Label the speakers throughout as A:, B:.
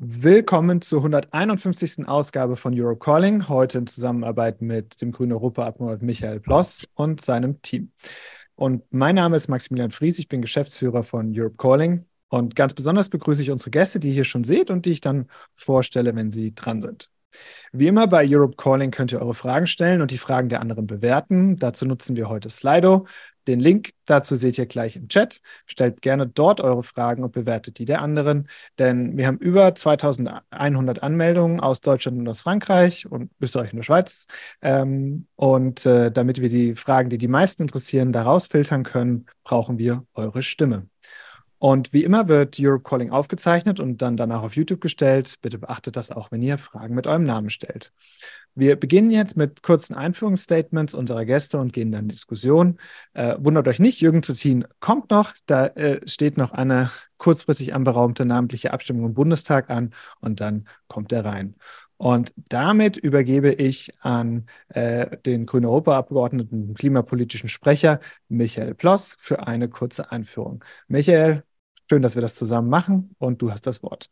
A: Willkommen zur 151. Ausgabe von Europe Calling, heute in Zusammenarbeit mit dem grünen Europaabgeordneten Michael Bloss und seinem Team. Und mein Name ist Maximilian Fries, ich bin Geschäftsführer von Europe Calling und ganz besonders begrüße ich unsere Gäste, die ihr hier schon seht und die ich dann vorstelle, wenn sie dran sind. Wie immer bei Europe Calling könnt ihr eure Fragen stellen und die Fragen der anderen bewerten. Dazu nutzen wir heute Slido. Den Link dazu seht ihr gleich im Chat. Stellt gerne dort eure Fragen und bewertet die der anderen, denn wir haben über 2100 Anmeldungen aus Deutschland und aus Frankreich und Österreich und der Schweiz. Ähm, und äh, damit wir die Fragen, die die meisten interessieren, daraus filtern können, brauchen wir eure Stimme. Und wie immer wird Europe Calling aufgezeichnet und dann danach auf YouTube gestellt. Bitte beachtet das auch, wenn ihr Fragen mit eurem Namen stellt. Wir beginnen jetzt mit kurzen Einführungsstatements unserer Gäste und gehen dann in die Diskussion. Äh, wundert euch nicht, Jürgen Trittin kommt noch. Da äh, steht noch eine kurzfristig anberaumte namentliche Abstimmung im Bundestag an und dann kommt er rein. Und damit übergebe ich an äh, den grünen Europaabgeordneten, klimapolitischen Sprecher Michael Ploss für eine kurze Einführung. Michael, Schön, dass wir das zusammen machen und du hast das Wort.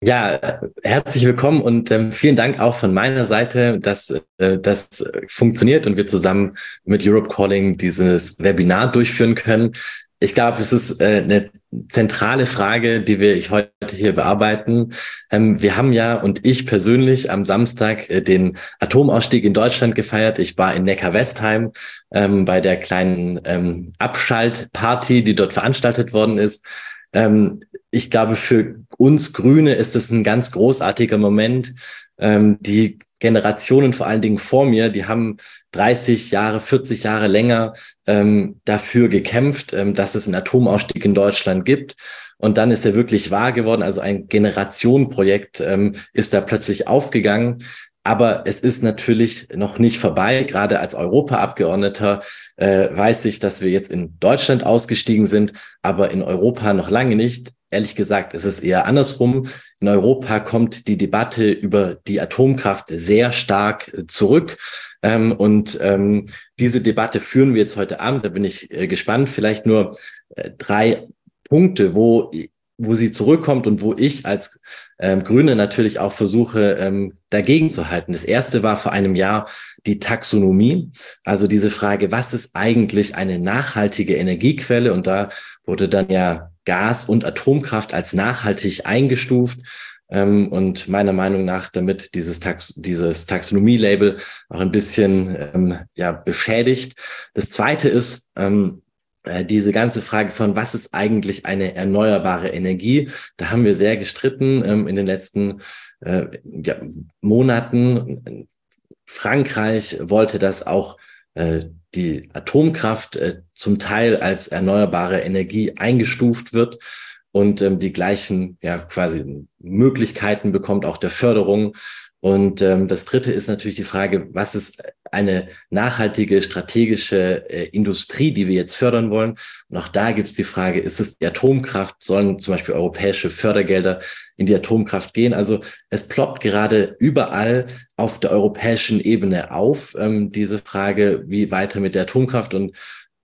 B: Ja, herzlich willkommen und ähm, vielen Dank auch von meiner Seite, dass äh, das funktioniert und wir zusammen mit Europe Calling dieses Webinar durchführen können. Ich glaube, es ist äh, eine zentrale Frage, die wir heute hier bearbeiten. Ähm, wir haben ja und ich persönlich am Samstag äh, den Atomausstieg in Deutschland gefeiert. Ich war in Neckar-Westheim ähm, bei der kleinen ähm, Abschaltparty, die dort veranstaltet worden ist. Ähm, ich glaube, für uns Grüne ist es ein ganz großartiger Moment. Ähm, die Generationen vor allen Dingen vor mir, die haben 30 Jahre, 40 Jahre länger ähm, dafür gekämpft, ähm, dass es einen Atomausstieg in Deutschland gibt. Und dann ist er wirklich wahr geworden. Also ein Generationenprojekt ähm, ist da plötzlich aufgegangen. Aber es ist natürlich noch nicht vorbei. Gerade als Europaabgeordneter äh, weiß ich, dass wir jetzt in Deutschland ausgestiegen sind, aber in Europa noch lange nicht. Ehrlich gesagt, es ist eher andersrum. In Europa kommt die Debatte über die Atomkraft sehr stark äh, zurück. Ähm, und ähm, diese Debatte führen wir jetzt heute Abend. Da bin ich äh, gespannt. Vielleicht nur äh, drei Punkte, wo wo sie zurückkommt und wo ich als ähm, Grüne natürlich auch versuche, ähm, dagegen zu halten. Das erste war vor einem Jahr die Taxonomie, also diese Frage, was ist eigentlich eine nachhaltige Energiequelle? Und da wurde dann ja Gas und Atomkraft als nachhaltig eingestuft. Ähm, und meiner Meinung nach damit dieses, Tax dieses Taxonomie-Label auch ein bisschen ähm, ja, beschädigt. Das zweite ist, ähm, äh, diese ganze Frage von, was ist eigentlich eine erneuerbare Energie? Da haben wir sehr gestritten ähm, in den letzten äh, ja, Monaten. Frankreich wollte das auch äh, die Atomkraft äh, zum Teil als erneuerbare Energie eingestuft wird und ähm, die gleichen ja quasi Möglichkeiten bekommt auch der Förderung. Und ähm, das Dritte ist natürlich die Frage, was ist eine nachhaltige strategische äh, Industrie, die wir jetzt fördern wollen? Und auch da gibt es die Frage, ist es die Atomkraft? Sollen zum Beispiel europäische Fördergelder in die Atomkraft gehen? Also es ploppt gerade überall auf der europäischen Ebene auf, ähm, diese Frage, wie weiter mit der Atomkraft. Und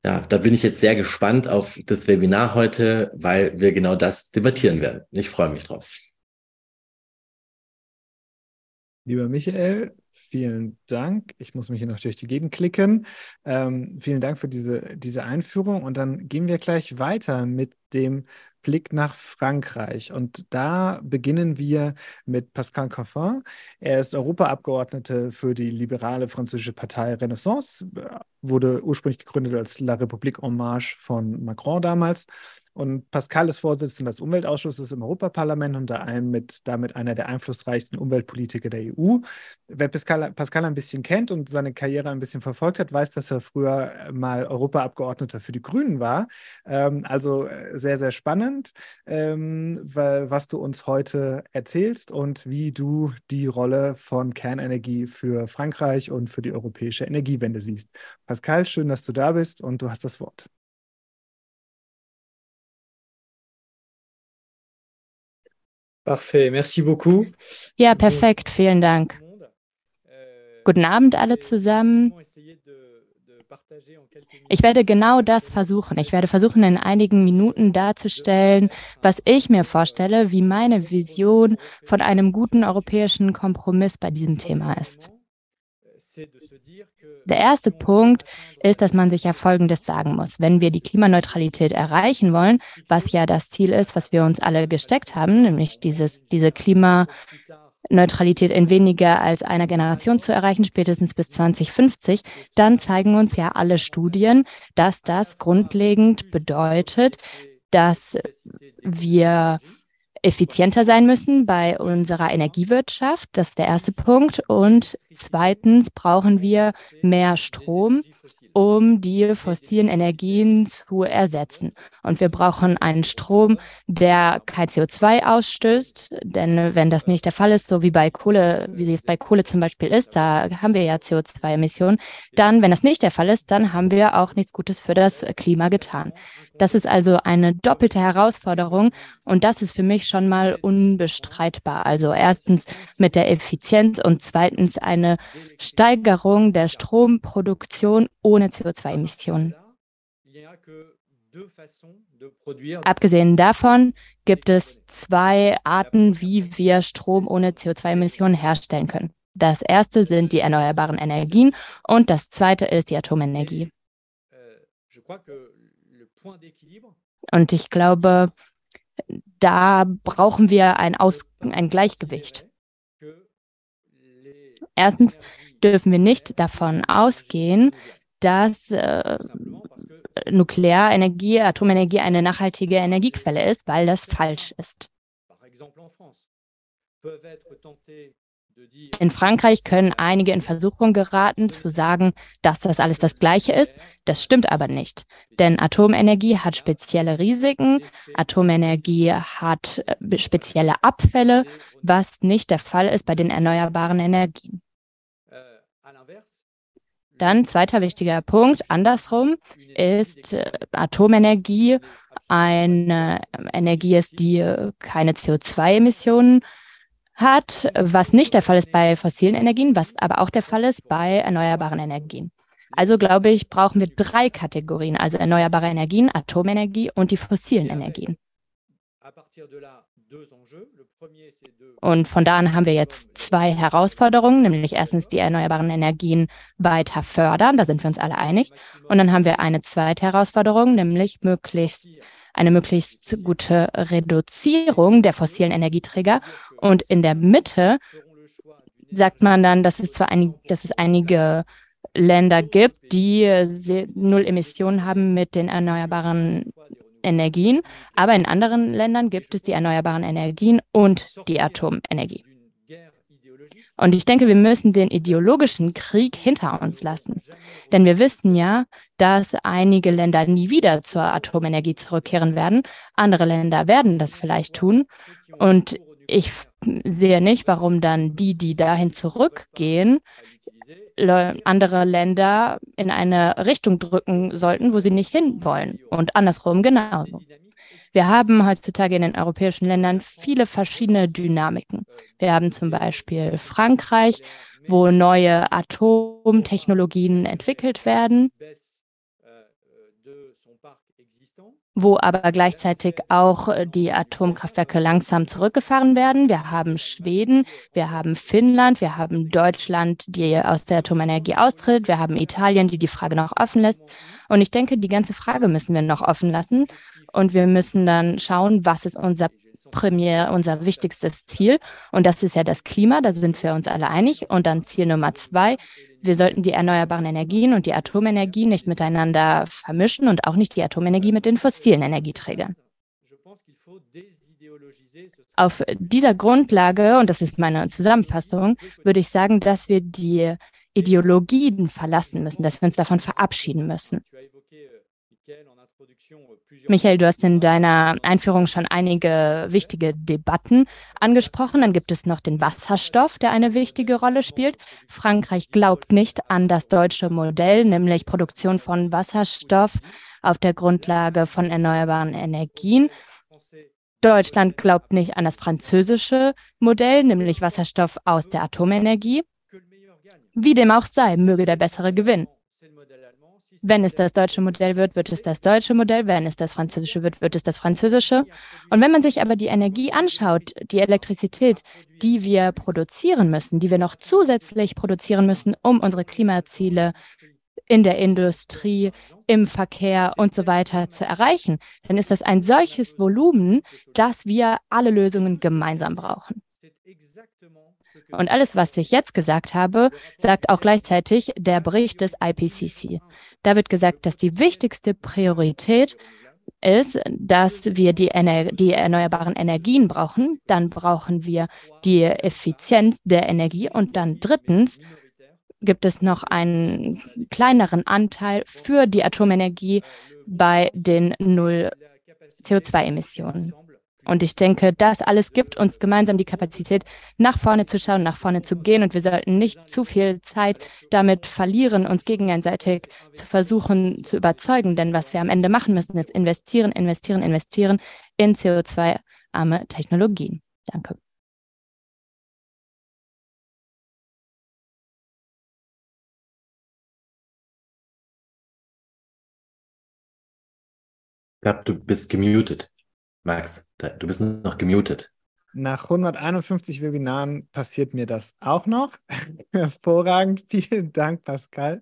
B: ja, da bin ich jetzt sehr gespannt auf das Webinar heute, weil wir genau das debattieren werden. Ich freue mich drauf.
A: Lieber Michael, vielen Dank. Ich muss mich hier noch durch die Gegend klicken. Ähm, vielen Dank für diese, diese Einführung. Und dann gehen wir gleich weiter mit dem Blick nach Frankreich. Und da beginnen wir mit Pascal Coffin. Er ist Europaabgeordneter für die liberale französische Partei Renaissance, wurde ursprünglich gegründet als La République en Marche von Macron damals und Pascal ist Vorsitzender des Umweltausschusses im Europaparlament und mit, damit einer der einflussreichsten Umweltpolitiker der EU. Wer Pascal, Pascal ein bisschen kennt und seine Karriere ein bisschen verfolgt hat, weiß, dass er früher mal Europaabgeordneter für die Grünen war. Ähm, also äh, sehr, sehr spannend, ähm, was du uns heute erzählst und wie du die Rolle von Kernenergie für Frankreich und für die europäische Energiewende siehst. Pascal, schön, dass du da bist und du hast das Wort.
C: Parfait, merci beaucoup.
D: Ja, perfekt, vielen Dank. Guten Abend alle zusammen. Ich werde genau das versuchen. Ich werde versuchen, in einigen Minuten darzustellen, was ich mir vorstelle, wie meine Vision von einem guten europäischen Kompromiss bei diesem Thema ist. Der erste Punkt ist, dass man sich ja Folgendes sagen muss. Wenn wir die Klimaneutralität erreichen wollen, was ja das Ziel ist, was wir uns alle gesteckt haben, nämlich dieses, diese Klimaneutralität in weniger als einer Generation zu erreichen, spätestens bis 2050, dann zeigen uns ja alle Studien, dass das grundlegend bedeutet, dass wir effizienter sein müssen bei unserer Energiewirtschaft. Das ist der erste Punkt. Und zweitens brauchen wir mehr Strom, um die fossilen Energien zu ersetzen. Und wir brauchen einen Strom, der kein CO2 ausstößt, denn wenn das nicht der Fall ist, so wie bei Kohle, wie es bei Kohle zum Beispiel ist, da haben wir ja CO2-Emissionen, dann, wenn das nicht der Fall ist, dann haben wir auch nichts Gutes für das Klima getan. Das ist also eine doppelte Herausforderung und das ist für mich schon mal unbestreitbar. Also erstens mit der Effizienz und zweitens eine Steigerung der Stromproduktion ohne CO2-Emissionen. Abgesehen davon gibt es zwei Arten, wie wir Strom ohne CO2-Emissionen herstellen können. Das erste sind die erneuerbaren Energien und das zweite ist die Atomenergie. Und ich glaube, da brauchen wir ein, Aus ein Gleichgewicht. Erstens dürfen wir nicht davon ausgehen, dass äh, Nuklearenergie, Atomenergie eine nachhaltige Energiequelle ist, weil das falsch ist. In Frankreich können einige in Versuchung geraten, zu sagen, dass das alles das Gleiche ist. Das stimmt aber nicht. Denn Atomenergie hat spezielle Risiken. Atomenergie hat äh, spezielle Abfälle, was nicht der Fall ist bei den erneuerbaren Energien. Dann zweiter wichtiger Punkt, andersrum, ist äh, Atomenergie eine Energie ist, die äh, keine CO2-Emissionen hat, was nicht der Fall ist bei fossilen Energien, was aber auch der Fall ist bei erneuerbaren Energien. Also glaube ich, brauchen wir drei Kategorien, also erneuerbare Energien, Atomenergie und die fossilen Energien. Und von da an haben wir jetzt zwei Herausforderungen, nämlich erstens die erneuerbaren Energien weiter fördern, da sind wir uns alle einig. Und dann haben wir eine zweite Herausforderung, nämlich möglichst eine möglichst gute Reduzierung der fossilen Energieträger. Und in der Mitte sagt man dann, dass es zwar ein, dass es einige Länder gibt, die null Emissionen haben mit den erneuerbaren Energien, aber in anderen Ländern gibt es die erneuerbaren Energien und die Atomenergie. Und ich denke, wir müssen den ideologischen Krieg hinter uns lassen. Denn wir wissen ja, dass einige Länder nie wieder zur Atomenergie zurückkehren werden. Andere Länder werden das vielleicht tun. Und ich sehe nicht, warum dann die, die dahin zurückgehen, andere Länder in eine Richtung drücken sollten, wo sie nicht hinwollen. Und andersrum genauso. Wir haben heutzutage in den europäischen Ländern viele verschiedene Dynamiken. Wir haben zum Beispiel Frankreich, wo neue Atomtechnologien entwickelt werden, wo aber gleichzeitig auch die Atomkraftwerke langsam zurückgefahren werden. Wir haben Schweden, wir haben Finnland, wir haben Deutschland, die aus der Atomenergie austritt, wir haben Italien, die die Frage noch offen lässt. Und ich denke, die ganze Frage müssen wir noch offen lassen. Und wir müssen dann schauen, was ist unser Premier, unser wichtigstes Ziel. Und das ist ja das Klima, da sind wir uns alle einig. Und dann Ziel Nummer zwei, wir sollten die erneuerbaren Energien und die Atomenergie nicht miteinander vermischen und auch nicht die Atomenergie mit den fossilen Energieträgern. Auf dieser Grundlage, und das ist meine Zusammenfassung, würde ich sagen, dass wir die Ideologien verlassen müssen, dass wir uns davon verabschieden müssen. Michael, du hast in deiner Einführung schon einige wichtige Debatten angesprochen. Dann gibt es noch den Wasserstoff, der eine wichtige Rolle spielt. Frankreich glaubt nicht an das deutsche Modell, nämlich Produktion von Wasserstoff auf der Grundlage von erneuerbaren Energien. Deutschland glaubt nicht an das französische Modell, nämlich Wasserstoff aus der Atomenergie. Wie dem auch sei, möge der bessere gewinnen. Wenn es das deutsche Modell wird, wird es das deutsche Modell. Wenn es das französische wird, wird es das französische. Und wenn man sich aber die Energie anschaut, die Elektrizität, die wir produzieren müssen, die wir noch zusätzlich produzieren müssen, um unsere Klimaziele in der Industrie, im Verkehr und so weiter zu erreichen, dann ist das ein solches Volumen, dass wir alle Lösungen gemeinsam brauchen. Und alles, was ich jetzt gesagt habe, sagt auch gleichzeitig der Bericht des IPCC. Da wird gesagt, dass die wichtigste Priorität ist, dass wir die, Ener die erneuerbaren Energien brauchen. Dann brauchen wir die Effizienz der Energie. Und dann drittens gibt es noch einen kleineren Anteil für die Atomenergie bei den Null CO2-Emissionen. Und ich denke, das alles gibt uns gemeinsam die Kapazität, nach vorne zu schauen, nach vorne zu gehen. Und wir sollten nicht zu viel Zeit damit verlieren, uns gegenseitig zu versuchen zu überzeugen. Denn was wir am Ende machen müssen, ist investieren, investieren, investieren in CO2-arme Technologien. Danke.
B: Ich glaube, du bist gemutet. Max, du bist noch gemutet.
A: Nach 151 Webinaren passiert mir das auch noch. Hervorragend. Vielen Dank, Pascal.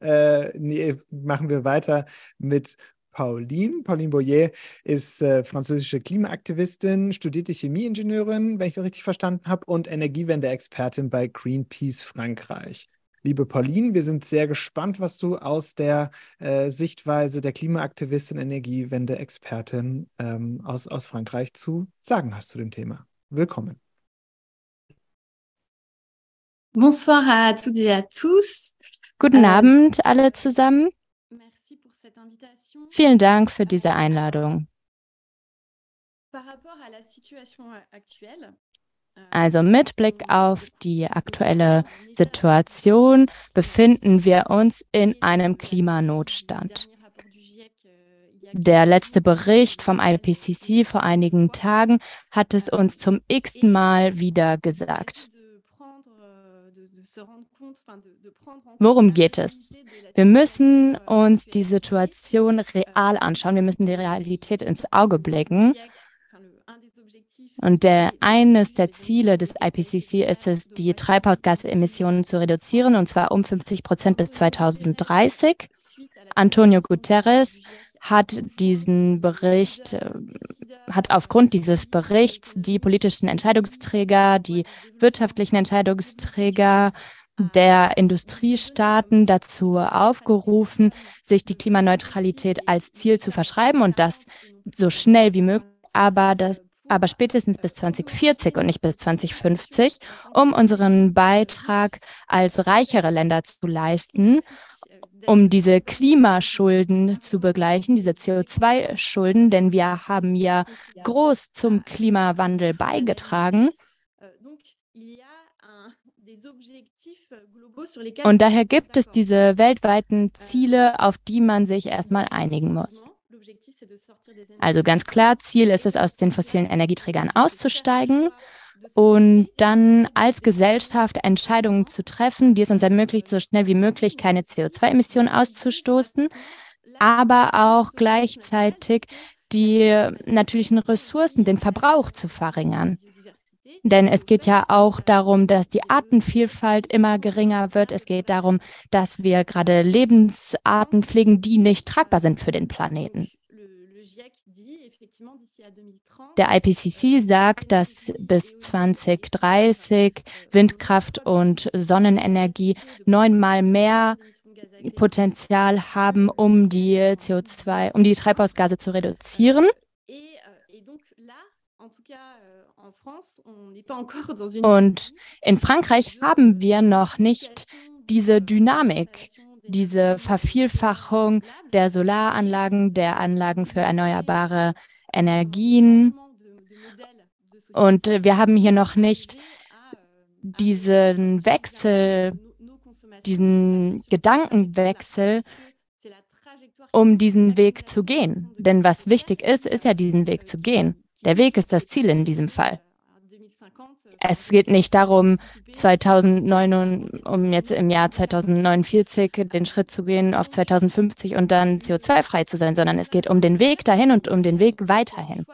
A: Äh, nee, machen wir weiter mit Pauline. Pauline Boyer ist äh, französische Klimaaktivistin, studierte Chemieingenieurin, wenn ich das richtig verstanden habe, und Energiewende-Expertin bei Greenpeace Frankreich. Liebe Pauline, wir sind sehr gespannt, was du aus der äh, Sichtweise der Klimaaktivistin, Energiewende-Expertin ähm, aus, aus Frankreich zu sagen hast zu dem Thema. Willkommen.
E: Bonsoir à toutes et à tous.
D: Guten euh, Abend alle zusammen. Vielen Dank für diese Einladung. Also mit Blick auf die aktuelle Situation befinden wir uns in einem Klimanotstand. Der letzte Bericht vom IPCC vor einigen Tagen hat es uns zum x-ten Mal wieder gesagt. Worum geht es? Wir müssen uns die Situation real anschauen. Wir müssen die Realität ins Auge blicken und der, eines der Ziele des IPCC ist es, die Treibhausgasemissionen zu reduzieren, und zwar um 50 Prozent bis 2030. Antonio Guterres hat diesen Bericht, äh, hat aufgrund dieses Berichts die politischen Entscheidungsträger, die wirtschaftlichen Entscheidungsträger der Industriestaaten dazu aufgerufen, sich die Klimaneutralität als Ziel zu verschreiben und das so schnell wie möglich. Aber das aber spätestens bis 2040 und nicht bis 2050, um unseren Beitrag als reichere Länder zu leisten, um diese Klimaschulden zu begleichen, diese CO2-Schulden, denn wir haben ja groß zum Klimawandel beigetragen. Und daher gibt es diese weltweiten Ziele, auf die man sich erstmal einigen muss. Also ganz klar, Ziel ist es, aus den fossilen Energieträgern auszusteigen und dann als Gesellschaft Entscheidungen zu treffen, die es uns ermöglicht, so schnell wie möglich keine CO2-Emissionen auszustoßen, aber auch gleichzeitig die natürlichen Ressourcen, den Verbrauch zu verringern. Denn es geht ja auch darum, dass die Artenvielfalt immer geringer wird. Es geht darum, dass wir gerade Lebensarten pflegen, die nicht tragbar sind für den Planeten. Der IPCC sagt, dass bis 2030 Windkraft und Sonnenenergie neunmal mehr Potenzial haben, um die CO2, um die Treibhausgase zu reduzieren. Und in Frankreich haben wir noch nicht diese Dynamik, diese Vervielfachung der Solaranlagen, der Anlagen für erneuerbare Energien. Und wir haben hier noch nicht diesen Wechsel, diesen Gedankenwechsel, um diesen Weg zu gehen. Denn was wichtig ist, ist ja diesen Weg zu gehen. Der Weg ist das Ziel in diesem Fall. Es geht nicht darum, 2009, um jetzt im Jahr 2049 den Schritt zu gehen auf 2050 und dann CO2-frei zu sein, sondern es geht um den Weg dahin und um den Weg weiterhin.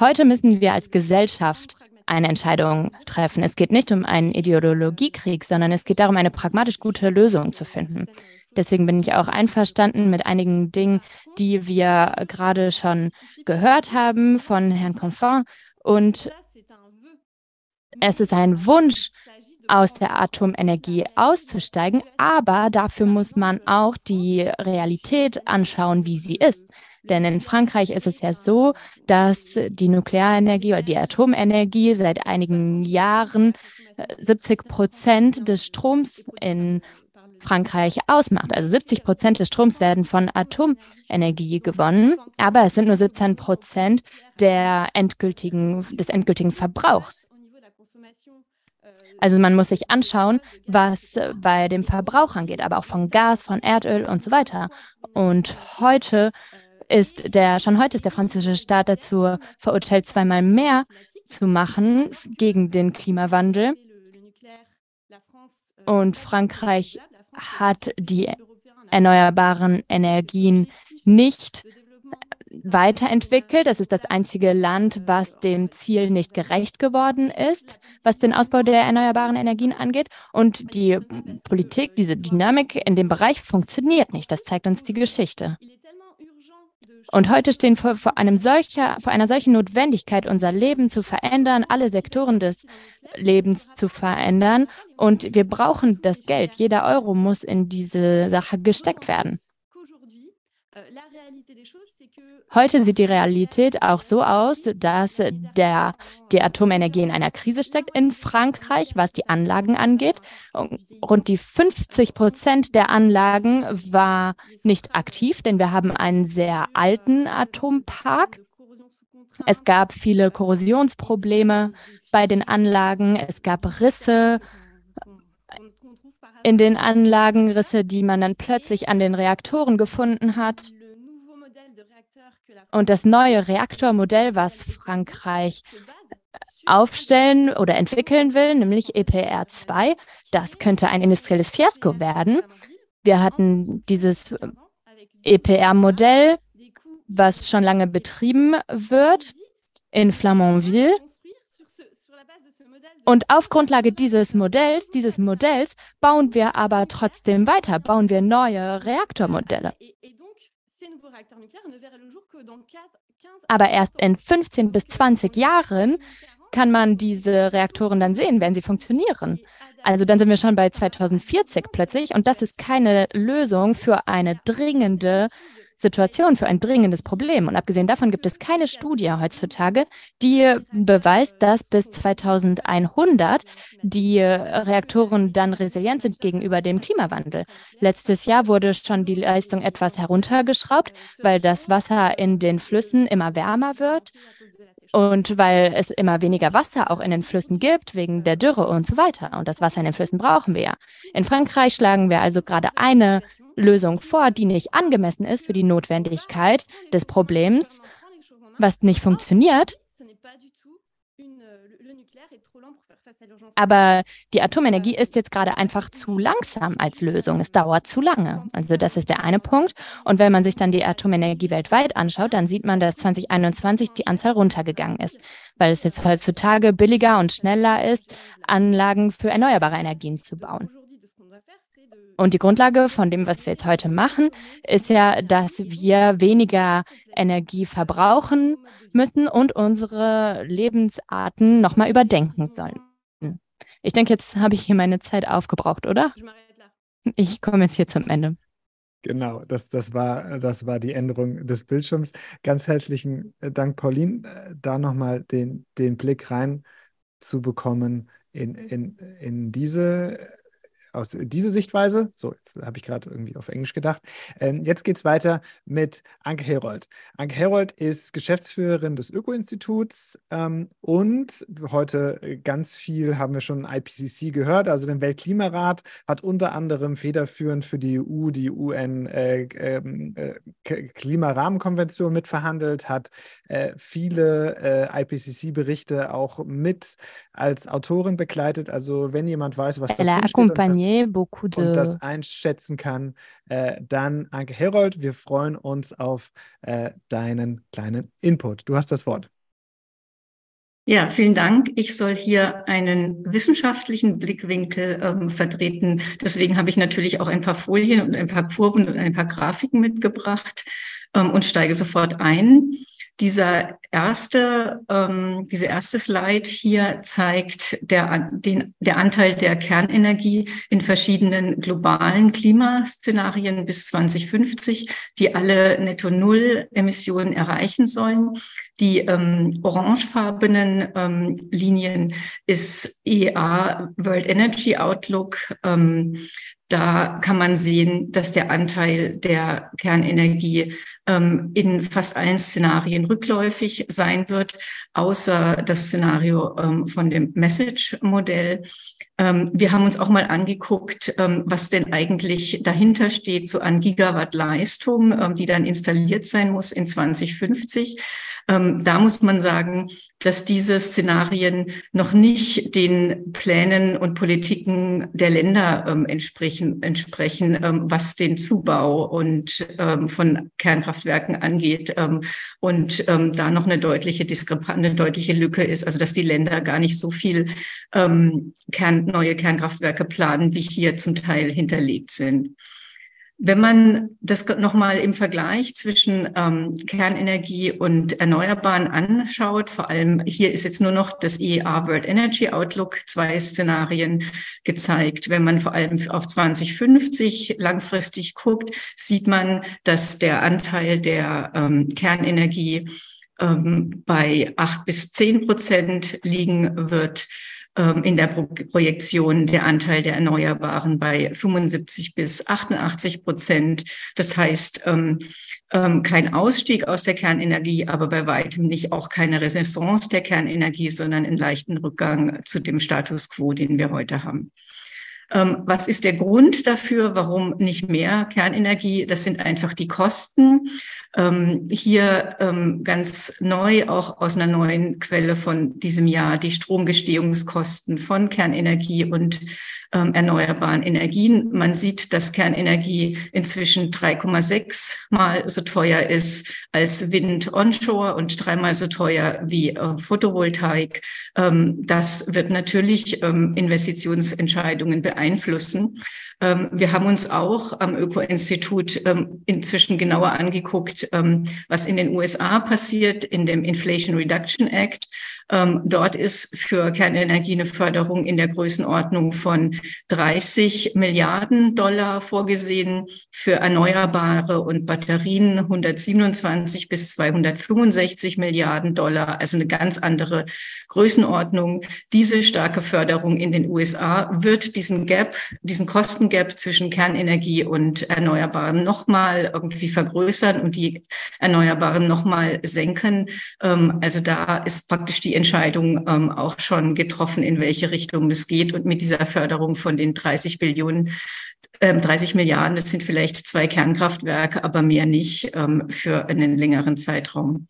D: Heute müssen wir als Gesellschaft eine Entscheidung treffen. Es geht nicht um einen Ideologiekrieg, sondern es geht darum, eine pragmatisch gute Lösung zu finden. Deswegen bin ich auch einverstanden mit einigen Dingen, die wir gerade schon gehört haben von Herrn Confort. Und es ist ein Wunsch, aus der Atomenergie auszusteigen, aber dafür muss man auch die Realität anschauen, wie sie ist. Denn in Frankreich ist es ja so, dass die Nuklearenergie oder die Atomenergie seit einigen Jahren 70 äh, Prozent des Stroms in Frankreich ausmacht. Also 70 Prozent des Stroms werden von Atomenergie gewonnen, aber es sind nur 17 Prozent der endgültigen, des endgültigen Verbrauchs. Also man muss sich anschauen, was bei dem Verbrauch angeht, aber auch von Gas, von Erdöl und so weiter. Und heute ist der, schon heute ist der französische Staat dazu verurteilt, zweimal mehr zu machen gegen den Klimawandel. Und Frankreich hat die erneuerbaren Energien nicht weiterentwickelt. Das ist das einzige Land, was dem Ziel nicht gerecht geworden ist, was den Ausbau der erneuerbaren Energien angeht. Und die Politik, diese Dynamik in dem Bereich funktioniert nicht. Das zeigt uns die Geschichte. Und heute stehen vor, vor, einem solcher, vor einer solchen Notwendigkeit, unser Leben zu verändern, alle Sektoren des Lebens zu verändern. Und wir brauchen das Geld. Jeder Euro muss in diese Sache gesteckt werden. Heute sieht die Realität auch so aus, dass der, die Atomenergie in einer Krise steckt in Frankreich, was die Anlagen angeht. Rund die 50 Prozent der Anlagen war nicht aktiv, denn wir haben einen sehr alten Atompark. Es gab viele Korrosionsprobleme bei den Anlagen. Es gab Risse in den Anlagen, Risse, die man dann plötzlich an den Reaktoren gefunden hat. Und das neue Reaktormodell, was Frankreich aufstellen oder entwickeln will, nämlich EPR2, das könnte ein industrielles Fiasko werden. Wir hatten dieses EPR-Modell, was schon lange betrieben wird in Flamanville. Und auf Grundlage dieses Modells, dieses Modells bauen wir aber trotzdem weiter, bauen wir neue Reaktormodelle. Aber erst in 15 bis 20 Jahren kann man diese Reaktoren dann sehen, wenn sie funktionieren. Also dann sind wir schon bei 2040 plötzlich und das ist keine Lösung für eine dringende Situation, für ein dringendes Problem. Und abgesehen davon gibt es keine Studie heutzutage, die beweist, dass bis 2100 die Reaktoren dann resilient sind gegenüber dem Klimawandel. Letztes Jahr wurde schon die Leistung etwas heruntergeschraubt, weil das Wasser in den Flüssen immer wärmer wird und weil es immer weniger Wasser auch in den Flüssen gibt, wegen der Dürre und so weiter. Und das Wasser in den Flüssen brauchen wir ja. In Frankreich schlagen wir also gerade eine Lösung vor, die nicht angemessen ist für die Notwendigkeit des Problems, was nicht funktioniert. Aber die Atomenergie ist jetzt gerade einfach zu langsam als Lösung. Es dauert zu lange. Also das ist der eine Punkt. Und wenn man sich dann die Atomenergie weltweit anschaut, dann sieht man, dass 2021 die Anzahl runtergegangen ist, weil es jetzt heutzutage billiger und schneller ist, Anlagen für erneuerbare Energien zu bauen. Und die Grundlage von dem, was wir jetzt heute machen, ist ja, dass wir weniger Energie verbrauchen müssen und unsere Lebensarten nochmal überdenken sollen. Ich denke, jetzt habe ich hier meine Zeit aufgebraucht, oder? Ich komme jetzt hier zum Ende.
A: Genau, das, das, war, das war die Änderung des Bildschirms. Ganz herzlichen Dank, Pauline, da nochmal den, den Blick rein zu bekommen in, in, in diese aus dieser Sichtweise. So, jetzt habe ich gerade irgendwie auf Englisch gedacht. Ähm, jetzt geht es weiter mit Anke Herold. Anke Herold ist Geschäftsführerin des Öko-Instituts ähm, und heute ganz viel haben wir schon IPCC gehört. Also den Weltklimarat hat unter anderem federführend für die EU die UN-Klimarahmenkonvention äh, äh, mitverhandelt, hat äh, viele äh, IPCC-Berichte auch mit als Autorin begleitet. Also wenn jemand weiß, was
D: Elle a accompagné beaucoup
A: de... und das einschätzen kann, äh, dann Anke Herold, wir freuen uns auf äh, deinen kleinen Input. Du hast das Wort.
E: Ja, vielen Dank. Ich soll hier einen wissenschaftlichen Blickwinkel ähm, vertreten. Deswegen habe ich natürlich auch ein paar Folien und ein paar Kurven und ein paar Grafiken mitgebracht ähm, und steige sofort ein. Dieser erste, ähm, diese erste Slide hier zeigt der, den, der Anteil der Kernenergie in verschiedenen globalen Klimaszenarien bis 2050, die alle Netto-Null-Emissionen erreichen sollen. Die ähm, orangefarbenen ähm, Linien ist EA World Energy Outlook. Ähm, da kann man sehen, dass der Anteil der Kernenergie ähm, in fast allen Szenarien rückläufig sein wird, außer das Szenario ähm, von dem Message-Modell. Ähm, wir haben uns auch mal angeguckt, ähm, was denn eigentlich dahinter steht, so an Gigawatt Leistung, ähm, die dann installiert sein muss in 2050. Ähm, da muss man sagen, dass diese Szenarien noch nicht den Plänen und Politiken der Länder ähm, entsprechen, entsprechen ähm, was den Zubau und ähm, von Kernkraftwerken angeht ähm, und ähm, da noch eine deutliche Diskrepanz, eine deutliche Lücke ist, also dass die Länder gar nicht so viel Kern, neue Kernkraftwerke planen, wie hier zum Teil hinterlegt sind. Wenn man das nochmal im Vergleich zwischen ähm, Kernenergie und Erneuerbaren anschaut, vor allem hier ist jetzt nur noch das IEA World Energy Outlook, zwei Szenarien gezeigt. Wenn man vor allem auf 2050 langfristig guckt, sieht man, dass der Anteil der ähm, Kernenergie ähm, bei acht bis zehn Prozent liegen wird in der Pro Projektion der Anteil der Erneuerbaren bei 75 bis 88 Prozent. Das heißt, ähm, ähm, kein Ausstieg aus der Kernenergie, aber bei weitem nicht auch keine Renaissance der Kernenergie, sondern einen leichten Rückgang zu dem Status quo, den wir heute haben. Ähm, was ist der Grund dafür, warum nicht mehr Kernenergie? Das sind einfach die Kosten. Ähm, hier ähm, ganz neu, auch aus einer neuen Quelle von diesem Jahr, die Stromgestehungskosten von Kernenergie und ähm, erneuerbaren Energien. Man sieht, dass Kernenergie inzwischen 3,6 mal so teuer ist als Wind onshore und dreimal so teuer wie äh, Photovoltaik. Ähm, das wird natürlich ähm, Investitionsentscheidungen beeinflussen. Ähm, wir haben uns auch am Öko-Institut ähm, inzwischen genauer angeguckt, ähm, was in den USA passiert in dem Inflation Reduction Act. Dort ist für Kernenergie eine Förderung in der Größenordnung von 30 Milliarden Dollar vorgesehen, für Erneuerbare und Batterien 127 bis 265 Milliarden Dollar, also eine ganz andere Größenordnung. Diese starke Förderung in den USA wird diesen Gap, diesen Kostengap zwischen Kernenergie und Erneuerbaren nochmal irgendwie vergrößern und die Erneuerbaren nochmal senken. Ähm, also da ist praktisch die Entscheidung ähm, auch schon getroffen, in welche Richtung es geht. Und mit dieser Förderung von den 30 Billionen, äh, 30 Milliarden, das sind vielleicht zwei Kernkraftwerke, aber mehr nicht ähm, für einen längeren Zeitraum.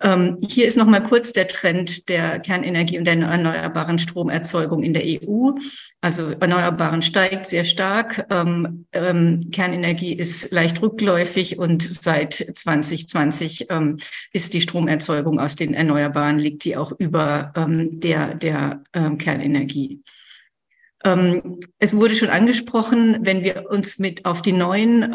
E: Ähm, hier ist noch mal kurz der Trend der Kernenergie und der erneuerbaren Stromerzeugung in der EU. Also Erneuerbaren steigt sehr stark. Ähm, ähm, Kernenergie ist leicht rückläufig und seit 2020 ähm, ist die Stromerzeugung aus den Erneuerbaren liegt die auch über ähm, der der ähm, es wurde schon angesprochen, wenn wir uns mit auf die neuen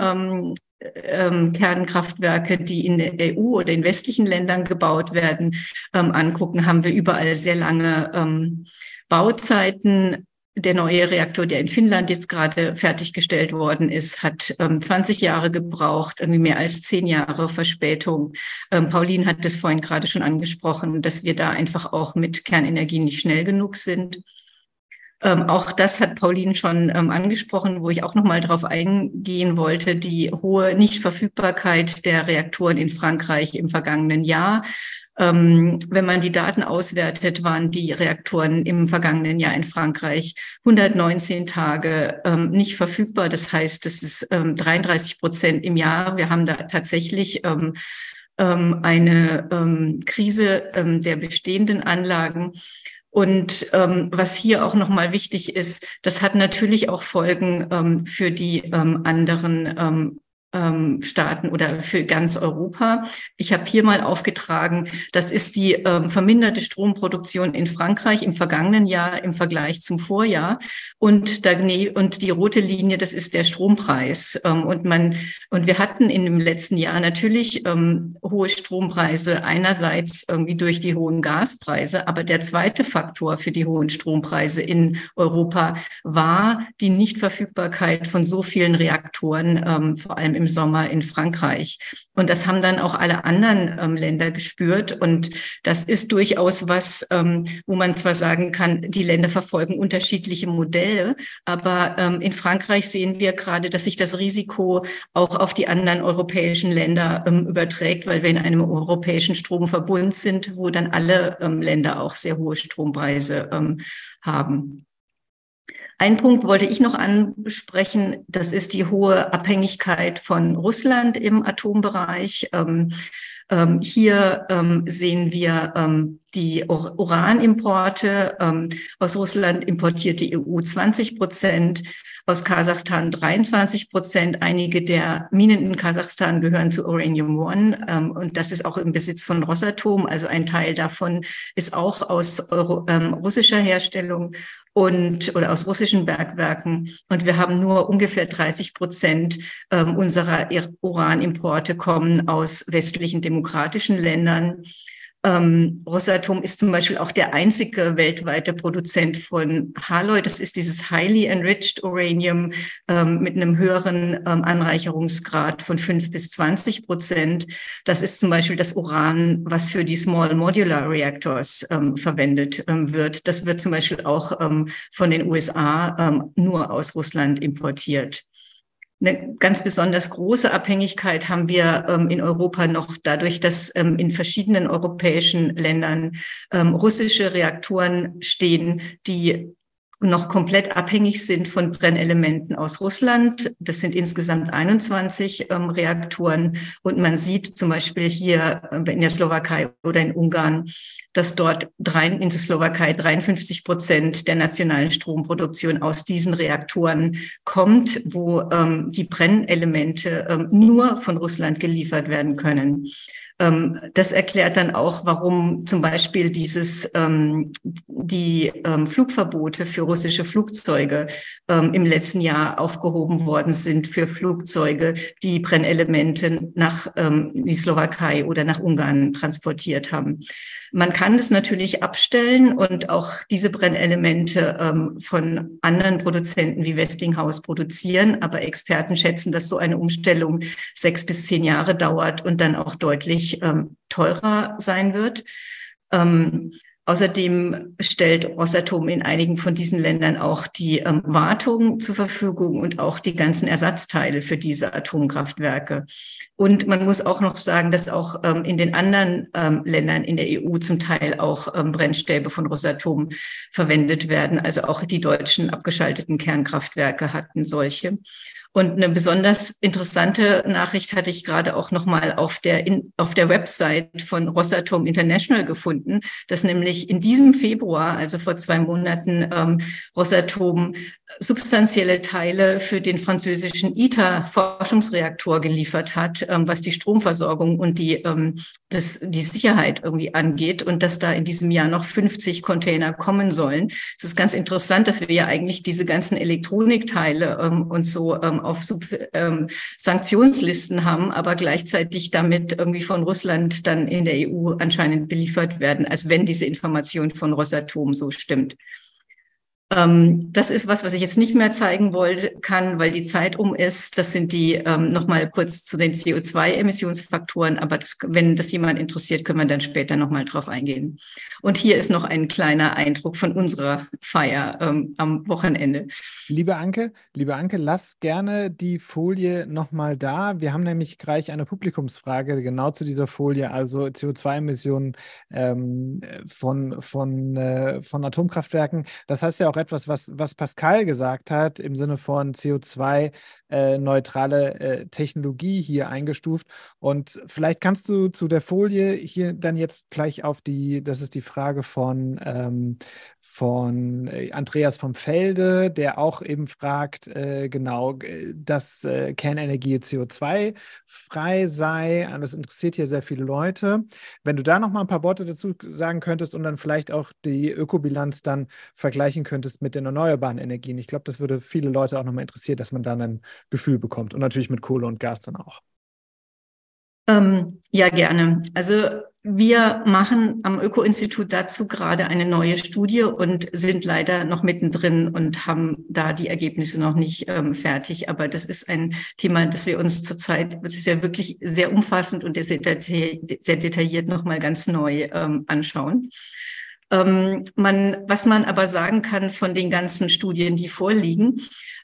E: ähm, Kernkraftwerke, die in der EU oder in westlichen Ländern gebaut werden, ähm, angucken, haben wir überall sehr lange ähm, Bauzeiten. Der neue Reaktor, der in Finnland jetzt gerade fertiggestellt worden ist, hat ähm, 20 Jahre gebraucht, irgendwie mehr als zehn Jahre Verspätung. Ähm, Pauline hat das vorhin gerade schon angesprochen, dass wir da einfach auch mit Kernenergie nicht schnell genug sind. Ähm, auch das hat Pauline schon ähm, angesprochen, wo ich auch noch mal darauf eingehen wollte, die hohe Nichtverfügbarkeit der Reaktoren in Frankreich im vergangenen Jahr. Ähm, wenn man die Daten auswertet, waren die Reaktoren im vergangenen Jahr in Frankreich 119 Tage ähm, nicht verfügbar. Das heißt, das ist ähm, 33 Prozent im Jahr. Wir haben da tatsächlich ähm, ähm, eine ähm, Krise der bestehenden Anlagen. Und ähm, was hier auch nochmal wichtig ist, das hat natürlich auch Folgen ähm, für die ähm, anderen ähm, Staaten oder für ganz Europa. Ich habe hier mal aufgetragen, das ist die ähm, verminderte Stromproduktion in Frankreich im vergangenen Jahr im Vergleich zum Vorjahr. Und, da, und die rote Linie, das ist der Strompreis. Ähm, und, man, und wir hatten in dem letzten Jahr natürlich ähm, hohe Strompreise, einerseits irgendwie durch die hohen Gaspreise, aber der zweite Faktor für die hohen Strompreise in Europa war die Nichtverfügbarkeit von so vielen Reaktoren, ähm, vor allem im im Sommer in Frankreich. Und das haben dann auch alle anderen ähm, Länder gespürt. Und das ist durchaus was, ähm, wo man zwar sagen kann, die Länder verfolgen unterschiedliche Modelle, aber ähm, in Frankreich sehen wir gerade, dass sich das Risiko auch auf die anderen europäischen Länder ähm, überträgt, weil wir in einem europäischen Stromverbund sind, wo dann alle ähm, Länder auch sehr hohe Strompreise ähm, haben. Ein Punkt wollte ich noch ansprechen, das ist die hohe Abhängigkeit von Russland im Atombereich. Ähm, ähm, hier ähm, sehen wir ähm, die Uranimporte. Ähm, aus Russland importiert die EU 20 Prozent aus Kasachstan 23 Prozent. Einige der Minen in Kasachstan gehören zu Uranium One ähm, und das ist auch im Besitz von Rosatom. Also ein Teil davon ist auch aus Euro, russischer Herstellung und oder aus russischen Bergwerken. Und wir haben nur ungefähr 30 Prozent ähm, unserer Uranimporte kommen aus westlichen demokratischen Ländern. Ähm, Rosatom ist zum Beispiel auch der einzige weltweite Produzent von Haloy. Das ist dieses highly enriched Uranium ähm, mit einem höheren ähm, Anreicherungsgrad von fünf bis zwanzig Prozent. Das ist zum Beispiel das Uran, was für die Small Modular Reactors ähm, verwendet ähm, wird. Das wird zum Beispiel auch ähm, von den USA nur aus Russland importiert. Eine ganz besonders große Abhängigkeit haben wir ähm, in Europa noch dadurch, dass ähm, in verschiedenen europäischen Ländern ähm, russische Reaktoren stehen, die noch komplett abhängig sind von Brennelementen aus Russland. Das sind insgesamt 21 ähm, Reaktoren. Und man sieht zum Beispiel hier äh, in der Slowakei oder in Ungarn, dass dort drei, in der Slowakei 53 Prozent der nationalen Stromproduktion aus diesen Reaktoren kommt, wo ähm, die Brennelemente ähm, nur von Russland geliefert werden können. Ähm, das erklärt dann auch, warum zum Beispiel dieses, ähm, die ähm, Flugverbote für russische Flugzeuge im letzten Jahr aufgehoben worden sind für Flugzeuge, die Brennelemente nach die Slowakei oder nach Ungarn transportiert haben. Man kann es natürlich abstellen und auch diese Brennelemente von anderen Produzenten wie Westinghouse produzieren. Aber Experten schätzen, dass so eine Umstellung sechs bis zehn Jahre dauert und dann auch deutlich ähm, teurer sein wird. Ähm, Außerdem stellt Rosatom in einigen von diesen Ländern auch die ähm, Wartung zur Verfügung und auch die ganzen Ersatzteile für diese Atomkraftwerke. Und man muss auch noch sagen, dass auch ähm, in den anderen ähm, Ländern in der EU zum Teil auch ähm, Brennstäbe von Rosatom verwendet werden. Also auch die deutschen abgeschalteten Kernkraftwerke hatten solche. Und eine besonders interessante Nachricht hatte ich gerade auch nochmal auf der, in, auf der Website von Rosatom International gefunden, dass nämlich in diesem Februar, also vor zwei Monaten, ähm, Rosatom substanzielle Teile für den französischen ITER-Forschungsreaktor geliefert hat, ähm, was die Stromversorgung und die, ähm, das, die Sicherheit irgendwie angeht und dass da in diesem Jahr noch 50 Container kommen sollen. Es ist ganz interessant, dass wir ja eigentlich diese ganzen Elektronikteile ähm, und so ähm, auf Sub ähm, Sanktionslisten haben, aber gleichzeitig damit irgendwie von Russland dann in der EU anscheinend beliefert werden, als wenn diese Information von Rosatom so stimmt. Ähm, das ist was, was ich jetzt nicht mehr zeigen wollte, kann, weil die Zeit um ist. Das sind die ähm, nochmal kurz zu den CO2-Emissionsfaktoren. Aber das, wenn das jemand interessiert, können wir dann später nochmal drauf eingehen. Und hier ist noch ein kleiner Eindruck von unserer Feier ähm, am Wochenende.
A: Liebe Anke, liebe Anke, lass gerne die Folie nochmal da. Wir haben nämlich gleich eine Publikumsfrage genau zu dieser Folie, also CO2-Emissionen ähm, von, von, äh, von Atomkraftwerken. Das heißt ja auch etwas, was, was Pascal gesagt hat, im Sinne von CO2-neutrale äh, äh, Technologie hier eingestuft. Und vielleicht kannst du zu der Folie hier dann jetzt gleich auf die, das ist die Frage von, ähm, von äh, Andreas vom Felde, der auch eben fragt, äh, genau, dass äh, Kernenergie CO2-frei sei. Das interessiert hier sehr viele Leute. Wenn du da noch mal ein paar Worte dazu sagen könntest und dann vielleicht auch die Ökobilanz dann vergleichen könntest mit den erneuerbaren Energien. Ich glaube, das würde viele Leute auch noch mal interessieren, dass man dann ein Gefühl bekommt. Und natürlich mit Kohle und Gas dann auch.
E: Ähm, ja, gerne. Also wir machen am Öko-Institut dazu gerade eine neue Studie und sind leider noch mittendrin und haben da die Ergebnisse noch nicht ähm, fertig. Aber das ist ein Thema, das wir uns zurzeit, das ist ja wirklich sehr umfassend und sehr, sehr detailliert nochmal ganz neu ähm, anschauen. Ähm, man, was man aber sagen kann von den ganzen Studien, die vorliegen,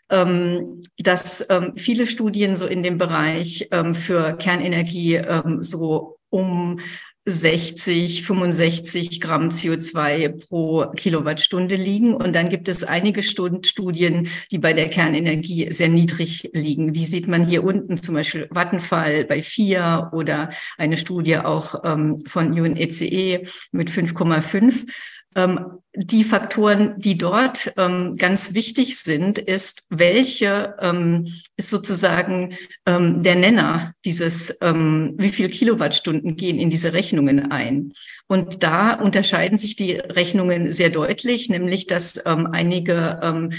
E: dass ähm, viele Studien so in dem Bereich ähm, für Kernenergie ähm, so um 60, 65 Gramm CO2 pro Kilowattstunde liegen. Und dann gibt es einige Studien, die bei der Kernenergie sehr niedrig liegen. Die sieht man hier unten, zum Beispiel Vattenfall bei vier oder eine Studie auch ähm, von UNECE e mit 5,5. Ähm, die Faktoren, die dort ähm, ganz wichtig sind, ist, welche ähm, ist sozusagen ähm, der Nenner dieses, ähm, wie viel Kilowattstunden gehen in diese Rechnungen ein. Und da unterscheiden sich die Rechnungen sehr deutlich, nämlich dass ähm, einige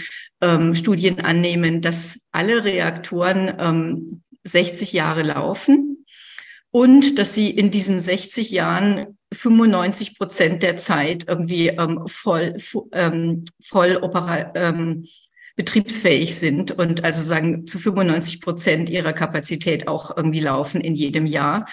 E: Studien annehmen, dass alle Reaktoren 60 Jahre laufen und dass sie in diesen 60 Jahren 95 Prozent der Zeit irgendwie ähm, voll, ähm, voll opera ähm, betriebsfähig sind und also sagen zu 95 Prozent ihrer Kapazität auch irgendwie laufen in jedem Jahr.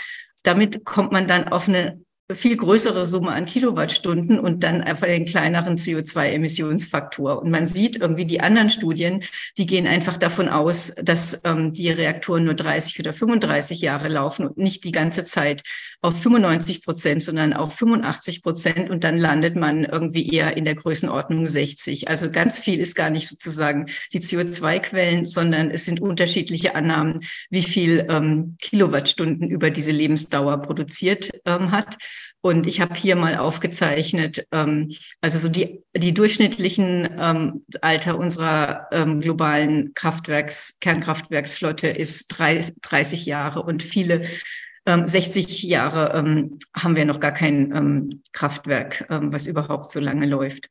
E: Damit kommt man dann auf eine viel größere Summe an Kilowattstunden und dann einfach den kleineren CO2-Emissionsfaktor. Und man sieht irgendwie die anderen Studien, die gehen einfach davon aus, dass ähm, die Reaktoren nur 30 oder 35 Jahre laufen und nicht die ganze Zeit auf 95 Prozent, sondern auf 85 Prozent. Und dann landet man irgendwie eher in der Größenordnung 60. Also ganz viel ist gar nicht sozusagen die CO2-Quellen, sondern es sind unterschiedliche Annahmen, wie viel ähm, Kilowattstunden über diese Lebensdauer produziert ähm, hat. Und ich habe hier mal aufgezeichnet, ähm, also so die, die durchschnittlichen ähm, Alter unserer ähm, globalen Kraftwerks, Kernkraftwerksflotte ist drei, 30 Jahre und viele 60 ähm, Jahre ähm, haben wir noch gar kein ähm, Kraftwerk, was überhaupt so lange läuft.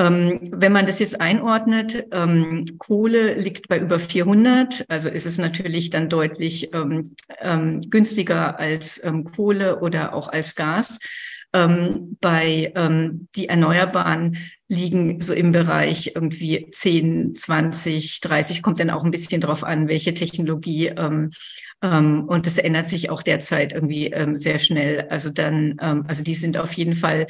E: Ähm, wenn man das jetzt einordnet, ähm, Kohle liegt bei über 400, also ist es natürlich dann deutlich ähm, ähm günstiger als ähm, Kohle oder auch als Gas. Ähm, bei die Erneuerbaren liegen so im Bereich irgendwie 10, 20, 30, kommt dann auch ein bisschen drauf an, welche Technologie. und das ändert sich auch derzeit irgendwie sehr schnell. Also dann, also die sind auf jeden Fall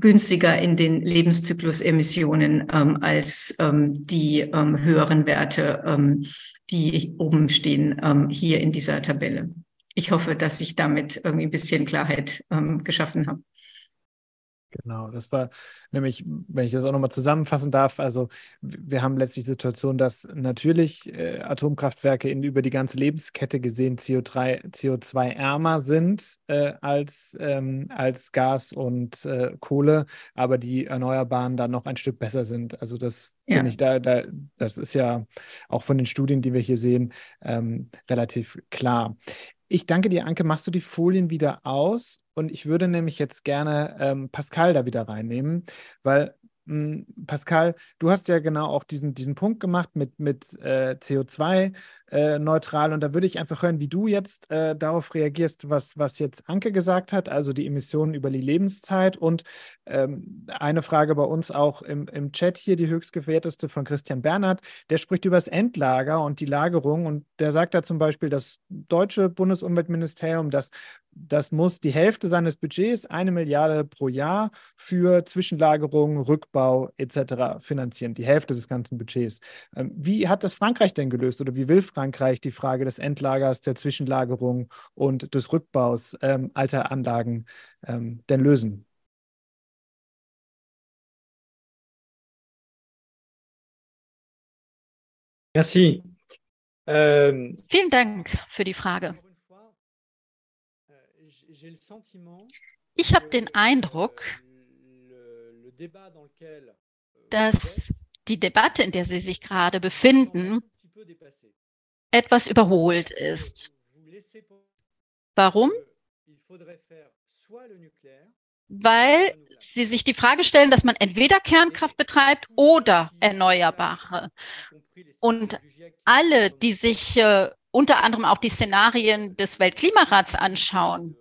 E: günstiger in den Lebenszyklusemissionen ähm, als ähm, die ähm, höheren Werte, ähm, die oben stehen ähm, hier in dieser Tabelle. Ich hoffe, dass ich damit irgendwie ein bisschen Klarheit ähm, geschaffen habe.
A: Genau, das war nämlich, wenn ich das auch nochmal zusammenfassen darf, also wir haben letztlich die Situation, dass natürlich äh, Atomkraftwerke in, über die ganze Lebenskette gesehen CO3, CO2-ärmer sind äh, als, ähm, als Gas und äh, Kohle, aber die Erneuerbaren dann noch ein Stück besser sind. Also das ja. finde ich da, da, das ist ja auch von den Studien, die wir hier sehen, ähm, relativ klar. Ich danke dir, Anke. Machst du die Folien wieder aus? Und ich würde nämlich jetzt gerne ähm, Pascal da wieder reinnehmen, weil Hm, Pascal, du hast ja genau auch diesen, diesen Punkt gemacht mit, mit äh, CO2 äh. Und da würde ich einfach hören, wie du jetzt äh, darauf reagierst, was, was jetzt Anke gesagt hat, also die Emissionen über die Lebenszeit. Und ähm, eine Frage bei uns auch im, im Chat hier, die höchstgefährteste von Christian Bernhard, der spricht über das Endlager und die Lagerung. Und der sagt da zum Beispiel, das deutsche Bundesumweltministerium, das das muss die Hälfte seines Budgets, eine Milliarde pro Jahr, für Zwischenlagerung, Rückbau etc. finanzieren. Die Hälfte des ganzen Budgets. Ähm, wie hat das Frankreich denn gelöst oder wie will Frankreich die Frage des Endlagers, der Zwischenlagerung und des Rückbaus ähm, alter Anlagen ähm, denn lösen?
C: Merci.
F: Ähm, Vielen Dank für die Frage. Ich habe den Eindruck, dass die Debatte, in der Sie sich gerade befinden, etwas überholt ist. Warum? Weil Sie sich die Frage stellen, dass man entweder Kernkraft betreibt oder Erneuerbare. Und alle, die sich äh, unter anderem auch die Szenarien des Weltklimarats anschauen,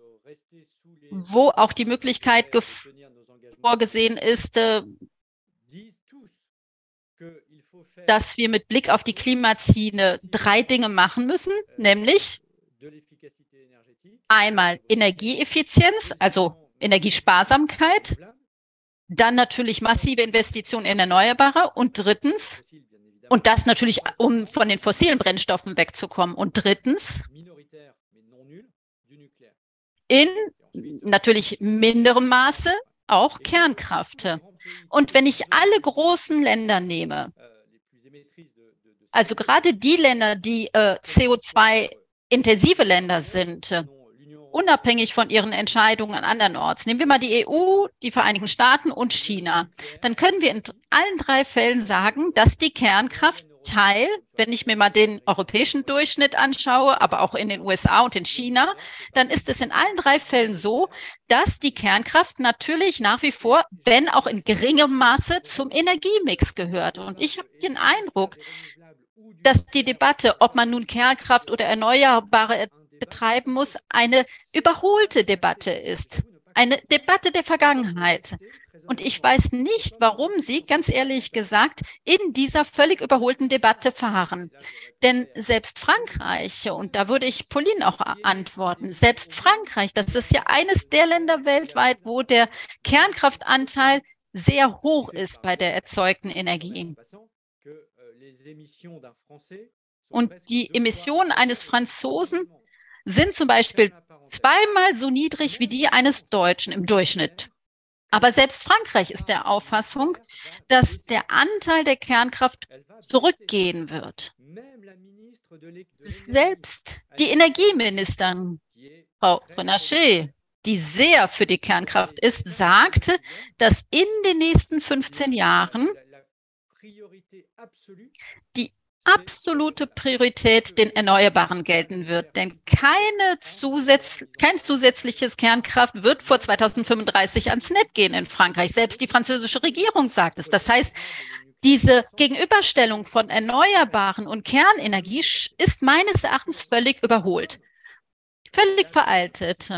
F: wo auch die Möglichkeit vorgesehen ist, äh, dass wir mit Blick auf die Klimaziele drei Dinge machen müssen, nämlich einmal Energieeffizienz, also Energiesparsamkeit, dann natürlich massive Investitionen in Erneuerbare und drittens, und das natürlich, um von den fossilen Brennstoffen wegzukommen, und drittens, in natürlich minderem Maße auch Kernkraft. Und wenn ich alle großen Länder nehme, also gerade die Länder, die äh, CO2-intensive Länder sind, äh, unabhängig von ihren Entscheidungen an anderen Orts. Nehmen wir mal die EU, die Vereinigten Staaten und China. Dann können wir in allen drei Fällen sagen, dass die Kernkraft Teil, wenn ich mir mal den europäischen Durchschnitt anschaue, aber auch in den USA und in China, dann ist es in allen drei Fällen so, dass die Kernkraft natürlich nach wie vor, wenn auch in geringem Maße, zum Energiemix gehört. Und ich habe den Eindruck, dass die Debatte, ob man nun Kernkraft oder Erneuerbare betreiben muss, eine überholte Debatte ist. Eine Debatte der Vergangenheit. Und ich weiß nicht, warum Sie, ganz ehrlich gesagt, in dieser völlig überholten Debatte fahren. Denn selbst Frankreich, und da würde ich Pauline auch antworten, selbst Frankreich, das ist ja eines der Länder weltweit, wo der Kernkraftanteil sehr hoch ist bei der erzeugten Energie. Und die Emissionen eines Franzosen sind zum Beispiel zweimal so niedrig wie die eines Deutschen im Durchschnitt. Aber selbst Frankreich ist der Auffassung, dass der Anteil der Kernkraft zurückgehen wird. Selbst die Energieministerin, Frau Renachet, die sehr für die Kernkraft ist, sagte, dass in den nächsten 15 Jahren die absolute Priorität den Erneuerbaren gelten wird. Denn keine Zusatz, kein zusätzliches Kernkraft wird vor 2035 ans Netz gehen in Frankreich. Selbst die französische Regierung sagt es. Das heißt, diese Gegenüberstellung von Erneuerbaren und Kernenergie ist meines Erachtens völlig überholt. Völlig veraltet.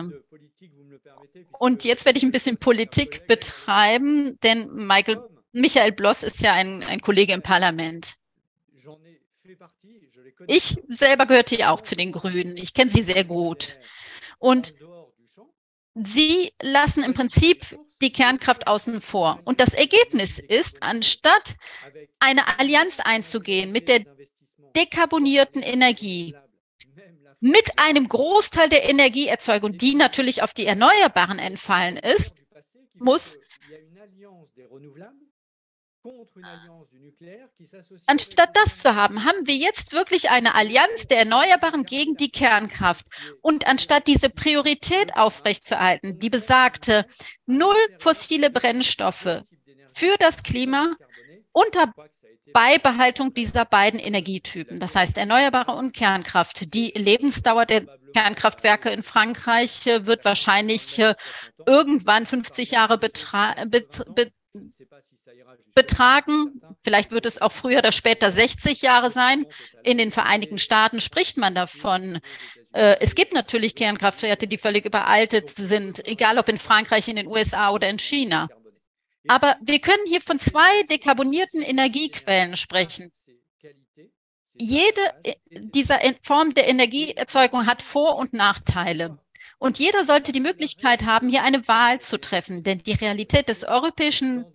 F: Und jetzt werde ich ein bisschen Politik betreiben, denn Michael, Michael Bloss ist ja ein, ein Kollege im Parlament. Ich selber gehörte ja auch zu den Grünen. Ich kenne sie sehr gut. Und sie lassen im Prinzip die Kernkraft außen vor. Und das Ergebnis ist, anstatt eine Allianz einzugehen mit der dekarbonierten Energie, mit einem Großteil der Energieerzeugung, die natürlich auf die Erneuerbaren entfallen ist, muss Anstatt das zu haben, haben wir jetzt wirklich eine Allianz der Erneuerbaren gegen die Kernkraft. Und anstatt diese Priorität aufrechtzuerhalten, die besagte null fossile Brennstoffe für das Klima unter Beibehaltung dieser beiden Energietypen, das heißt Erneuerbare und Kernkraft. Die Lebensdauer der Kernkraftwerke in Frankreich wird wahrscheinlich äh, irgendwann 50 Jahre betragen betragen. Vielleicht wird es auch früher oder später 60 Jahre sein. In den Vereinigten Staaten spricht man davon. Äh, es gibt natürlich Kernkraftwerte, die völlig überaltet sind, egal ob in Frankreich, in den USA oder in China. Aber wir können hier von zwei dekarbonierten Energiequellen sprechen. Jede äh, dieser Form der Energieerzeugung hat Vor- und Nachteile. Und jeder sollte die Möglichkeit haben, hier eine Wahl zu treffen. Denn die Realität des europäischen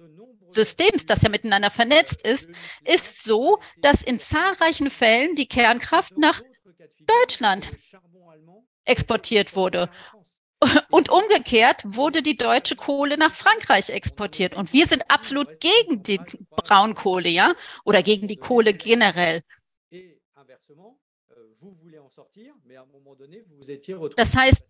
F: Systems, das ja miteinander vernetzt ist, ist so, dass in zahlreichen Fällen die Kernkraft nach Deutschland exportiert wurde. Und umgekehrt wurde die deutsche Kohle nach Frankreich exportiert. Und wir sind absolut gegen die Braunkohle, ja, oder gegen die Kohle generell. Das heißt,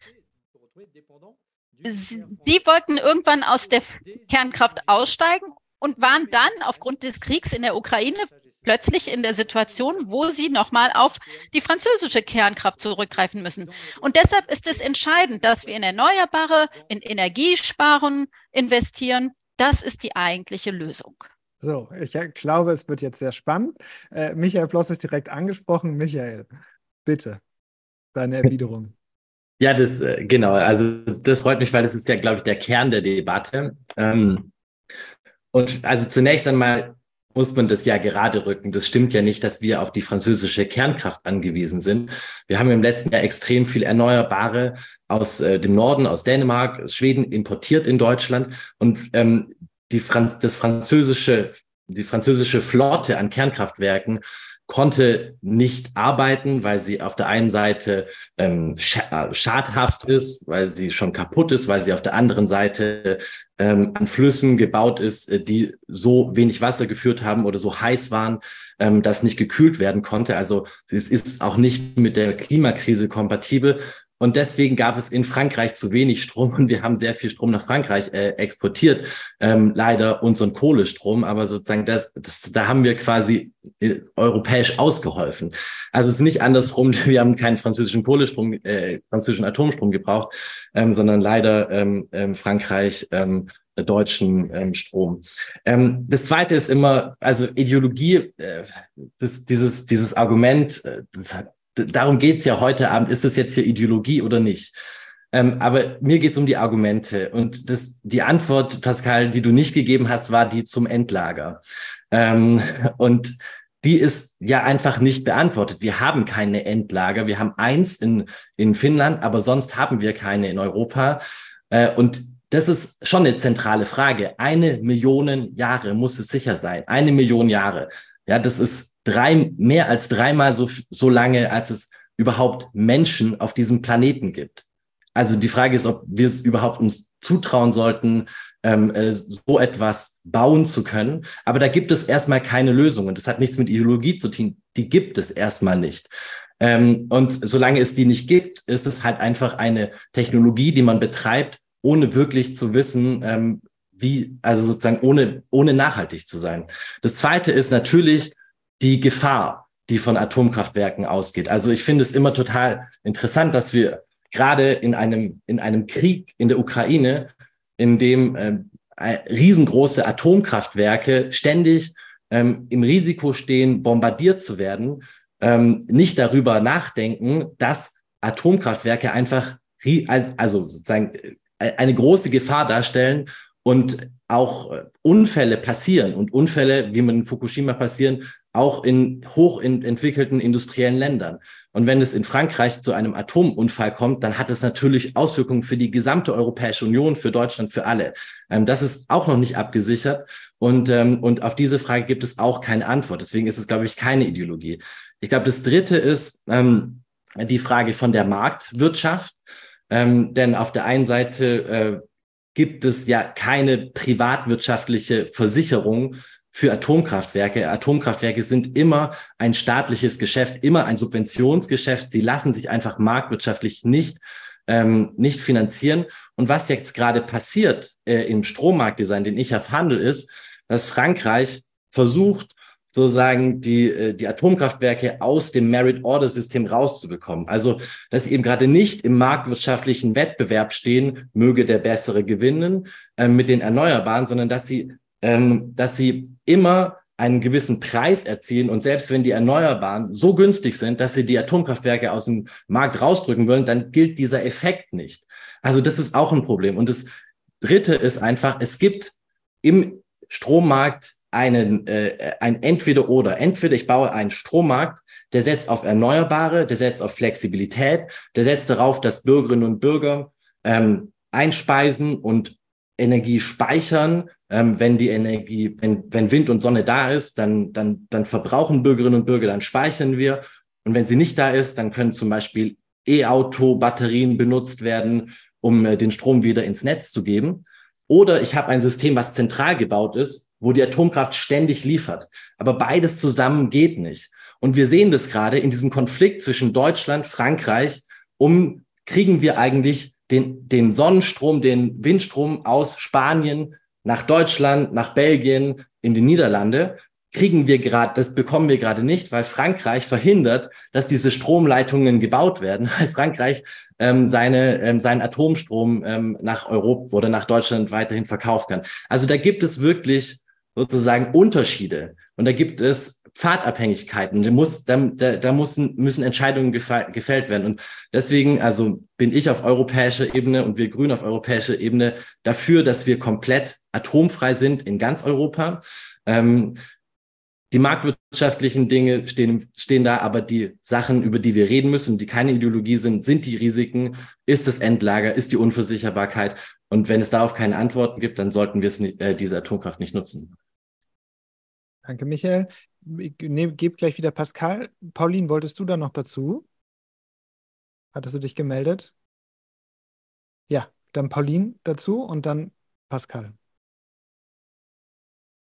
F: Sie wollten irgendwann aus der Kernkraft aussteigen und waren dann aufgrund des Kriegs in der Ukraine plötzlich in der Situation, wo sie nochmal auf die französische Kernkraft zurückgreifen müssen. Und deshalb ist es entscheidend, dass wir in Erneuerbare, in Energiesparen investieren. Das ist die eigentliche Lösung.
A: So, ich glaube, es wird jetzt sehr spannend. Äh, Michael Bloss ist direkt angesprochen. Michael, bitte, deine Erwiderung.
B: Ja, das äh, genau. Also das freut mich, weil das ist ja, glaube ich, der Kern der Debatte. Ähm, und also zunächst einmal muss man das ja gerade rücken. Das stimmt ja nicht, dass wir auf die französische Kernkraft angewiesen sind. Wir haben im letzten Jahr extrem viel Erneuerbare aus äh, dem Norden, aus Dänemark, aus Schweden importiert in Deutschland. Und ähm, die Franz das französische, die französische Flotte an Kernkraftwerken konnte nicht arbeiten, weil sie auf der einen Seite ähm, äh, schadhaft ist, weil sie schon kaputt ist, weil sie auf der anderen Seite ähm, an Flüssen gebaut ist, äh, die so wenig Wasser geführt haben oder so heiß waren, ähm, dass nicht gekühlt werden konnte. Also es ist auch nicht mit der Klimakrise kompatibel. Und deswegen gab es in Frankreich zu wenig Strom und wir haben sehr viel Strom nach Frankreich äh, exportiert, ähm, leider unseren Kohlestrom. Aber sozusagen das, das, da haben wir quasi äh, europäisch ausgeholfen. Also es ist nicht andersrum. Wir haben keinen französischen Kohlestrom, äh, französischen Atomstrom gebraucht, ähm, sondern leider ähm, ähm, Frankreich ähm, deutschen ähm, Strom. Ähm, das zweite ist immer, also Ideologie, äh, das, dieses, dieses Argument, äh, das darum geht's ja heute Abend, ist es jetzt hier Ideologie oder nicht? Ähm, aber mir geht's um die Argumente. Und das, die Antwort, Pascal, die du nicht gegeben hast, war die zum Endlager. Ähm, und die ist ja einfach nicht beantwortet. Wir haben keine Endlager. Wir haben eins in, in Finnland, aber sonst haben wir keine in Europa. Äh, und das ist schon eine zentrale Frage. Eine Million Jahre muss es sicher sein. Eine Million Jahre. Ja, das ist drei, mehr als dreimal so, so lange, als es überhaupt Menschen auf diesem Planeten gibt. Also die Frage ist, ob wir es überhaupt uns zutrauen sollten, ähm, äh, so etwas bauen zu können. Aber da gibt es erstmal keine Lösung. Und das hat nichts mit Ideologie zu tun. Die gibt es erstmal nicht. Ähm, und solange es die nicht gibt, ist es halt einfach eine Technologie, die man betreibt, ohne wirklich zu wissen, ähm, wie, also sozusagen ohne, ohne nachhaltig zu sein. Das zweite ist natürlich, die Gefahr, die von Atomkraftwerken ausgeht. Also ich finde es immer total interessant, dass wir gerade in einem, in einem Krieg in der Ukraine, in dem äh, riesengroße Atomkraftwerke ständig ähm, im Risiko stehen, bombardiert zu werden, ähm, nicht darüber nachdenken, dass Atomkraftwerke einfach, also sozusagen äh, eine große Gefahr darstellen und auch äh, Unfälle passieren und Unfälle, wie man in Fukushima passieren, auch in hochentwickelten industriellen Ländern. Und wenn es in Frankreich zu einem Atomunfall kommt, dann hat es natürlich Auswirkungen für die gesamte Europäische Union, für Deutschland, für alle. Ähm, das ist auch noch nicht abgesichert. Und, ähm, und auf diese Frage gibt es auch keine Antwort. Deswegen ist es, glaube ich, keine Ideologie. Ich glaube, das Dritte ist ähm, die Frage von der Marktwirtschaft. Ähm, denn auf der einen Seite äh, gibt es ja keine privatwirtschaftliche Versicherung für Atomkraftwerke. Atomkraftwerke sind immer ein staatliches Geschäft, immer ein Subventionsgeschäft. Sie lassen sich einfach marktwirtschaftlich nicht ähm, nicht finanzieren. Und was jetzt gerade passiert äh, im Strommarktdesign, den ich ja verhandle, ist, dass Frankreich versucht, sozusagen die, äh, die Atomkraftwerke aus dem Merit-Order-System rauszubekommen. Also, dass sie eben gerade nicht im marktwirtschaftlichen Wettbewerb stehen, möge der bessere gewinnen äh, mit den Erneuerbaren, sondern dass sie ähm, dass sie immer einen gewissen Preis erzielen und selbst wenn die Erneuerbaren so günstig sind, dass sie die Atomkraftwerke aus dem Markt rausdrücken wollen, dann gilt dieser Effekt nicht. Also das ist auch ein Problem. Und das Dritte ist einfach, es gibt im Strommarkt einen, äh, ein Entweder-Oder. Entweder ich baue einen Strommarkt, der setzt auf Erneuerbare, der setzt auf Flexibilität, der setzt darauf, dass Bürgerinnen und Bürger ähm, einspeisen und Energie speichern. Ähm, wenn die Energie, wenn, wenn Wind und Sonne da ist, dann, dann, dann verbrauchen Bürgerinnen und Bürger, dann speichern wir. Und wenn sie nicht da ist, dann können zum Beispiel E-Auto-Batterien benutzt werden, um äh, den Strom wieder ins Netz zu geben. Oder ich habe ein System, was zentral gebaut ist, wo die Atomkraft ständig liefert. Aber beides zusammen geht nicht. Und wir sehen das gerade in diesem Konflikt zwischen Deutschland, Frankreich, um kriegen wir eigentlich den, den Sonnenstrom, den Windstrom aus Spanien nach Deutschland, nach Belgien, in die Niederlande, kriegen wir gerade, das bekommen wir gerade nicht, weil Frankreich verhindert, dass diese Stromleitungen gebaut werden, weil Frankreich ähm, seine, ähm, seinen Atomstrom ähm, nach Europa oder nach Deutschland weiterhin verkaufen kann. Also da gibt es wirklich sozusagen Unterschiede und da gibt es Pfadabhängigkeiten. Da, muss, da, da, da müssen, müssen Entscheidungen gefällt werden. Und deswegen, also bin ich auf europäischer Ebene und wir Grünen auf europäischer Ebene dafür, dass wir komplett atomfrei sind in ganz Europa. Ähm, die marktwirtschaftlichen Dinge stehen, stehen da, aber die Sachen, über die wir reden müssen, die keine Ideologie sind, sind die Risiken, ist das Endlager, ist die Unversicherbarkeit. Und wenn es darauf keine Antworten gibt, dann sollten wir es nicht, äh, diese Atomkraft nicht nutzen.
A: Danke, Michael. Ich ne, gebe gleich wieder Pascal. Pauline, wolltest du da noch dazu? Hattest du dich gemeldet? Ja, dann Pauline dazu und dann Pascal.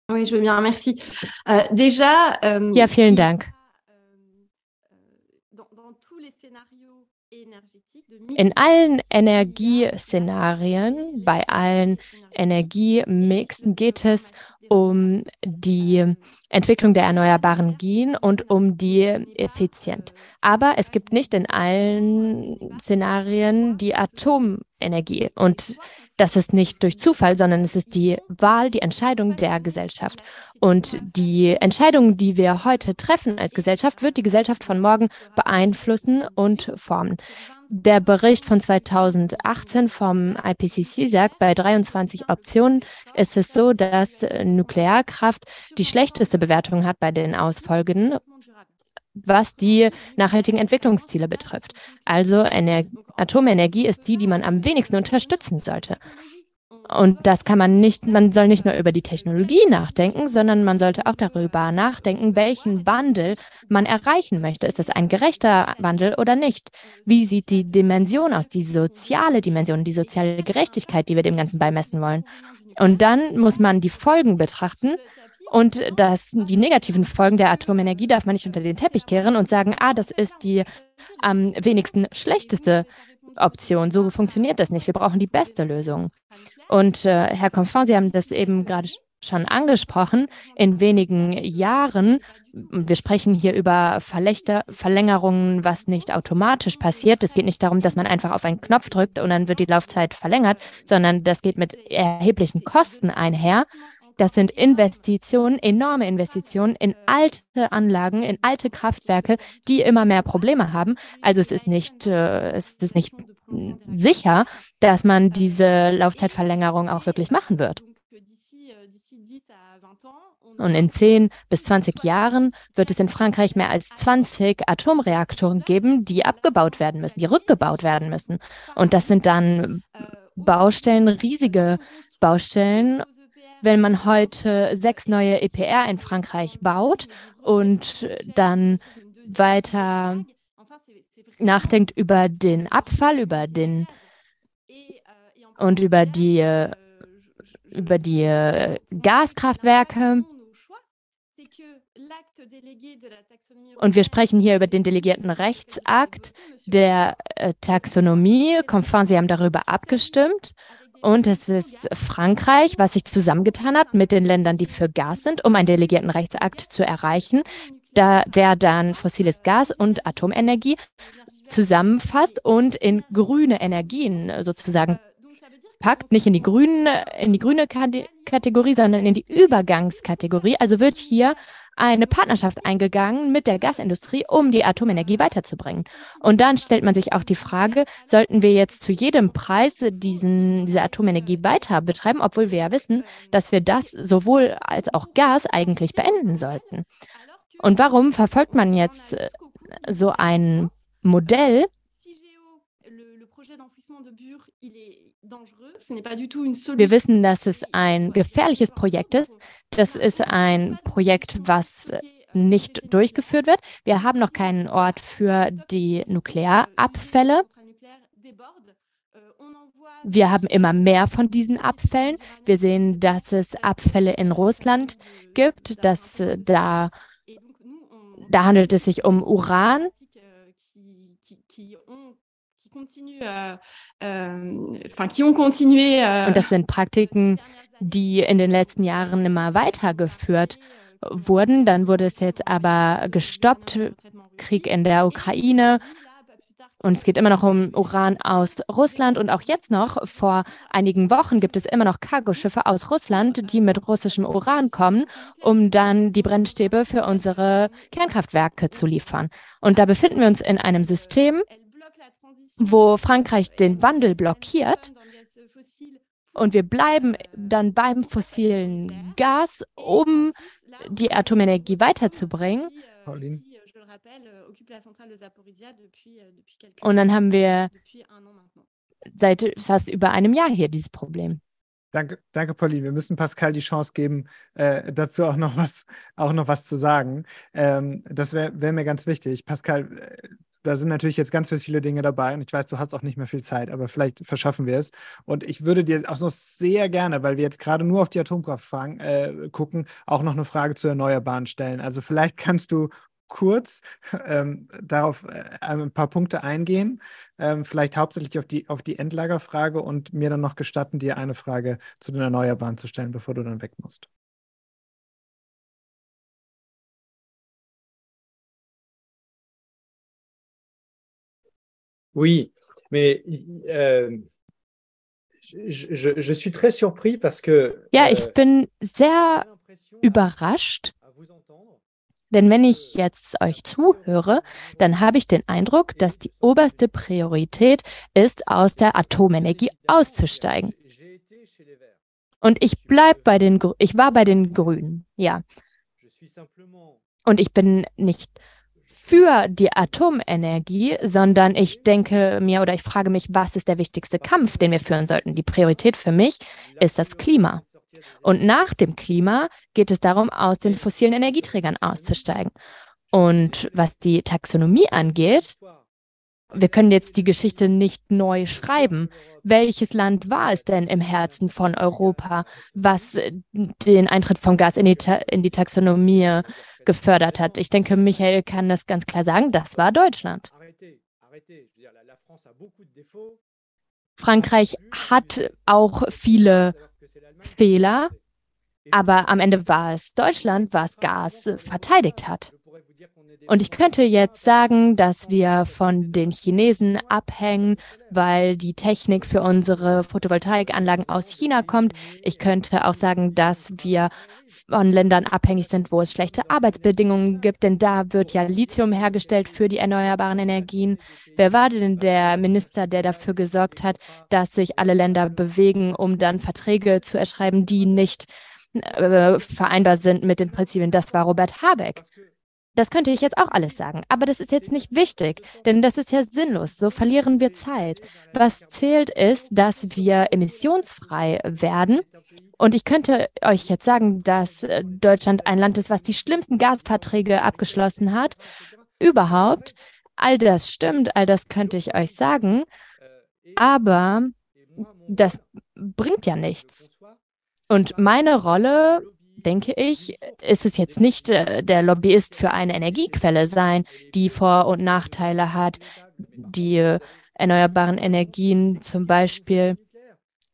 D: Oui, je veux bien, merci. Euh, déjà, euh, ja, vielen Dank. In allen Energieszenarien, bei allen Energiemixen geht es um die Entwicklung der erneuerbaren Energien und um die Effizienz. Aber es gibt nicht in allen Szenarien die Atomenergie. Und das ist nicht durch Zufall, sondern es ist die Wahl, die Entscheidung der Gesellschaft. Und die Entscheidung, die wir heute treffen als Gesellschaft, wird die Gesellschaft von morgen beeinflussen und formen. Der Bericht von 2018 vom IPCC sagt, bei 23 Optionen ist es so, dass Nuklearkraft die schlechteste Bewertung hat bei den Ausfolgen, was die nachhaltigen Entwicklungsziele betrifft. Also Ener Atomenergie ist die, die man am wenigsten unterstützen sollte. Und das kann man nicht, man soll nicht nur über die Technologie nachdenken, sondern man sollte auch darüber nachdenken, welchen Wandel man erreichen möchte. Ist es ein gerechter Wandel oder nicht? Wie sieht die Dimension aus, die soziale Dimension, die soziale Gerechtigkeit, die wir dem Ganzen beimessen wollen? Und dann muss man die Folgen betrachten. Und das, die negativen Folgen der Atomenergie darf man nicht unter den Teppich kehren und sagen, ah, das ist die am wenigsten schlechteste Option. So funktioniert das nicht. Wir brauchen die beste Lösung. Und äh, Herr Confant, Sie haben das eben gerade schon angesprochen, in wenigen Jahren, wir sprechen hier über Verlächter, Verlängerungen, was nicht automatisch passiert. Es geht nicht darum, dass man einfach auf einen Knopf drückt und dann wird die Laufzeit verlängert, sondern das geht mit erheblichen Kosten einher. Das sind Investitionen, enorme Investitionen in alte Anlagen, in alte Kraftwerke, die immer mehr Probleme haben. Also es ist nicht, äh, es ist nicht sicher, dass man diese Laufzeitverlängerung auch wirklich machen wird. Und in 10 bis 20 Jahren wird es in Frankreich mehr als 20 Atomreaktoren geben, die abgebaut werden müssen, die rückgebaut werden müssen. Und das sind dann Baustellen, riesige Baustellen. Wenn man heute sechs neue EPR in Frankreich baut und dann weiter nachdenkt über den Abfall, über den und über die über die Gaskraftwerke. Und wir sprechen hier über den delegierten Rechtsakt der äh, Taxonomie. Confin, Sie haben darüber abgestimmt. Und es ist Frankreich, was sich zusammengetan hat mit den Ländern, die für Gas sind, um einen delegierten Rechtsakt zu erreichen, da, der dann fossiles Gas und Atomenergie zusammenfasst und in grüne Energien sozusagen gepackt, nicht in die, grüne, in die grüne Kategorie, sondern in die Übergangskategorie. Also wird hier eine Partnerschaft eingegangen mit der Gasindustrie, um die Atomenergie weiterzubringen. Und dann stellt man sich auch die Frage, sollten wir jetzt zu jedem Preis diesen, diese Atomenergie weiter betreiben, obwohl wir ja wissen, dass wir das sowohl als auch Gas eigentlich beenden sollten. Und warum verfolgt man jetzt äh, so ein Modell? Wir wissen, dass es ein gefährliches Projekt ist. Das ist ein Projekt, was nicht durchgeführt wird. Wir haben noch keinen Ort für die Nuklearabfälle. Wir haben immer mehr von diesen Abfällen. Wir sehen, dass es Abfälle in Russland gibt, dass da, da handelt es sich um Uran Euh, euh, euh, Und das sind Praktiken, die in den letzten Jahren immer weitergeführt wurden. Dann wurde es jetzt aber gestoppt, Krieg in der Ukraine. Und es geht immer noch um Uran aus Russland. Und auch jetzt noch, vor einigen Wochen, gibt es immer noch Cargoschiffe aus Russland, die mit russischem Uran kommen, um dann die Brennstäbe für unsere Kernkraftwerke zu liefern. Und da befinden wir uns in einem System, wo Frankreich den Wandel blockiert und wir bleiben dann beim fossilen Gas, um die Atomenergie weiterzubringen. Pauline. Und dann haben wir seit fast über einem Jahr hier dieses Problem.
A: Danke, danke, Pauline. Wir müssen Pascal die Chance geben, äh, dazu auch noch was, auch noch was zu sagen. Ähm, das wäre wär mir ganz wichtig. Pascal, äh, da sind natürlich jetzt ganz viele Dinge dabei und ich weiß, du hast auch nicht mehr viel Zeit, aber vielleicht verschaffen wir es. Und ich würde dir auch noch sehr gerne, weil wir jetzt gerade nur auf die Atomkraft fragen, äh, gucken, auch noch eine Frage zu Erneuerbaren stellen. Also vielleicht kannst du kurz ähm, darauf äh, ein paar Punkte eingehen, ähm, vielleicht hauptsächlich auf die, auf die Endlagerfrage und mir dann noch gestatten, dir eine Frage zu den Erneuerbaren zu stellen, bevor du dann weg musst.
C: Oui, mais je, je, je, suis très surpris parce que.
D: Ja, ich euh, bin sehr überrascht, denn wenn ich jetzt euch zuhöre, dann habe ich den Eindruck, dass die oberste Priorität ist, aus der Atomenergie auszusteigen. Und ich bleib bei den, ich war bei den Grünen, ja. Und ich bin nicht für die Atomenergie, sondern ich denke mir oder ich frage mich, was ist der wichtigste Kampf, den wir führen sollten? Die Priorität für mich ist das Klima. Und nach dem Klima geht es darum, aus den fossilen Energieträgern auszusteigen. Und was die Taxonomie angeht, wir können jetzt die Geschichte nicht neu schreiben. Welches Land war es denn im Herzen von Europa, was den Eintritt vom Gas in die, Ta in die Taxonomie gefördert hat? Ich denke, Michael kann das ganz klar sagen, das war Deutschland. Frankreich hat auch viele Fehler, aber am Ende war es Deutschland, was Gas verteidigt hat. Und ich könnte jetzt sagen, dass wir von den Chinesen abhängen, weil die Technik für unsere Photovoltaikanlagen aus China kommt. Ich könnte auch sagen, dass wir von Ländern abhängig sind, wo es schlechte Arbeitsbedingungen gibt, denn da wird ja Lithium hergestellt für die erneuerbaren Energien. Wer war denn der Minister, der dafür gesorgt hat, dass sich alle Länder bewegen, um dann Verträge zu erschreiben, die nicht äh, vereinbar sind mit den Prinzipien? Das war Robert Habeck. Das könnte ich jetzt auch alles sagen, aber das ist jetzt nicht wichtig, denn das ist ja sinnlos. So verlieren wir Zeit. Was zählt ist, dass wir emissionsfrei werden. Und ich könnte euch jetzt sagen, dass äh, Deutschland ein Land ist, was die schlimmsten Gasverträge abgeschlossen hat. Überhaupt. All das stimmt, all das könnte ich euch sagen. Aber das bringt ja nichts. Und meine Rolle denke ich, ist es jetzt nicht äh, der Lobbyist für eine Energiequelle sein, die Vor- und Nachteile hat, die äh, erneuerbaren Energien zum Beispiel.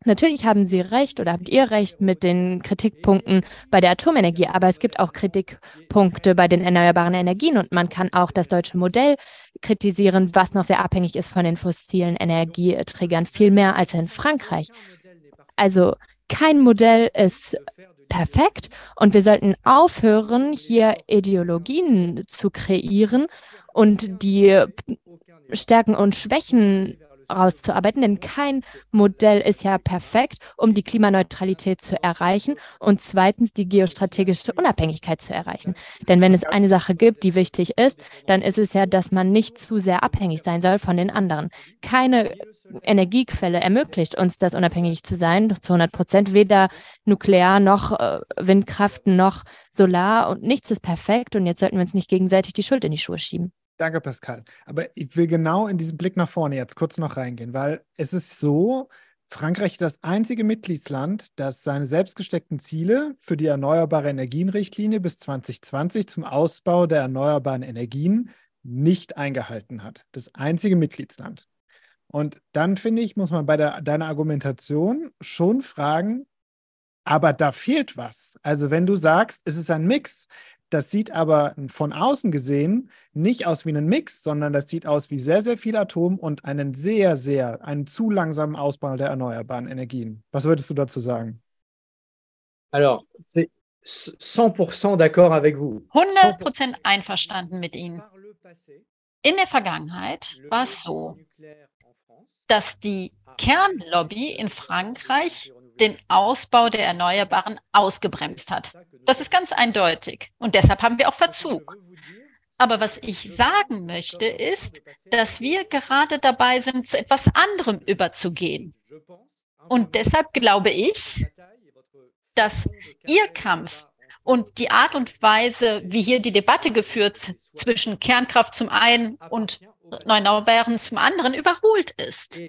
D: Natürlich haben Sie recht oder habt ihr recht mit den Kritikpunkten bei der Atomenergie, aber es gibt auch Kritikpunkte bei den erneuerbaren Energien und man kann auch das deutsche Modell kritisieren, was noch sehr abhängig ist von den fossilen Energieträgern, viel mehr als in Frankreich. Also kein Modell ist perfekt. Und wir sollten aufhören, hier Ideologien zu kreieren und die Stärken und Schwächen rauszuarbeiten, denn kein Modell ist ja perfekt, um die Klimaneutralität zu erreichen und zweitens die geostrategische Unabhängigkeit zu erreichen. Denn wenn es eine Sache gibt, die wichtig ist, dann ist es ja, dass man nicht zu sehr abhängig sein soll von den anderen. Keine Energiequelle ermöglicht uns das, unabhängig zu sein, zu 100 Prozent, weder Nuklear noch äh, Windkraft noch Solar und nichts ist perfekt und jetzt sollten wir uns nicht gegenseitig die Schuld in die Schuhe schieben.
A: Danke, Pascal. Aber ich will genau in diesen Blick nach vorne jetzt kurz noch reingehen, weil es ist so, Frankreich ist das einzige Mitgliedsland, das seine selbstgesteckten Ziele für die Erneuerbare Energienrichtlinie bis 2020 zum Ausbau der erneuerbaren Energien nicht eingehalten hat. Das einzige Mitgliedsland. Und dann finde ich, muss man bei der, deiner Argumentation schon fragen, aber da fehlt was. Also wenn du sagst, es ist ein Mix, das sieht aber von außen gesehen nicht aus wie ein Mix, sondern das sieht aus wie sehr, sehr viel Atom und einen sehr, sehr, einen zu langsamen Ausbau der erneuerbaren Energien. Was würdest du dazu sagen?
C: Alors, c'est 100% d'accord avec vous.
F: 100% einverstanden mit Ihnen. In der Vergangenheit war es so, dass die Kernlobby in Frankreich den Ausbau der Erneuerbaren ausgebremst hat. Das ist ganz eindeutig. Und deshalb haben wir auch Verzug. Aber was ich sagen möchte, ist, dass wir gerade dabei sind, zu etwas anderem überzugehen. Und deshalb glaube ich, dass Ihr Kampf und die Art und Weise, wie hier die Debatte geführt zwischen Kernkraft zum einen und Erneuerbaren zum anderen überholt ist.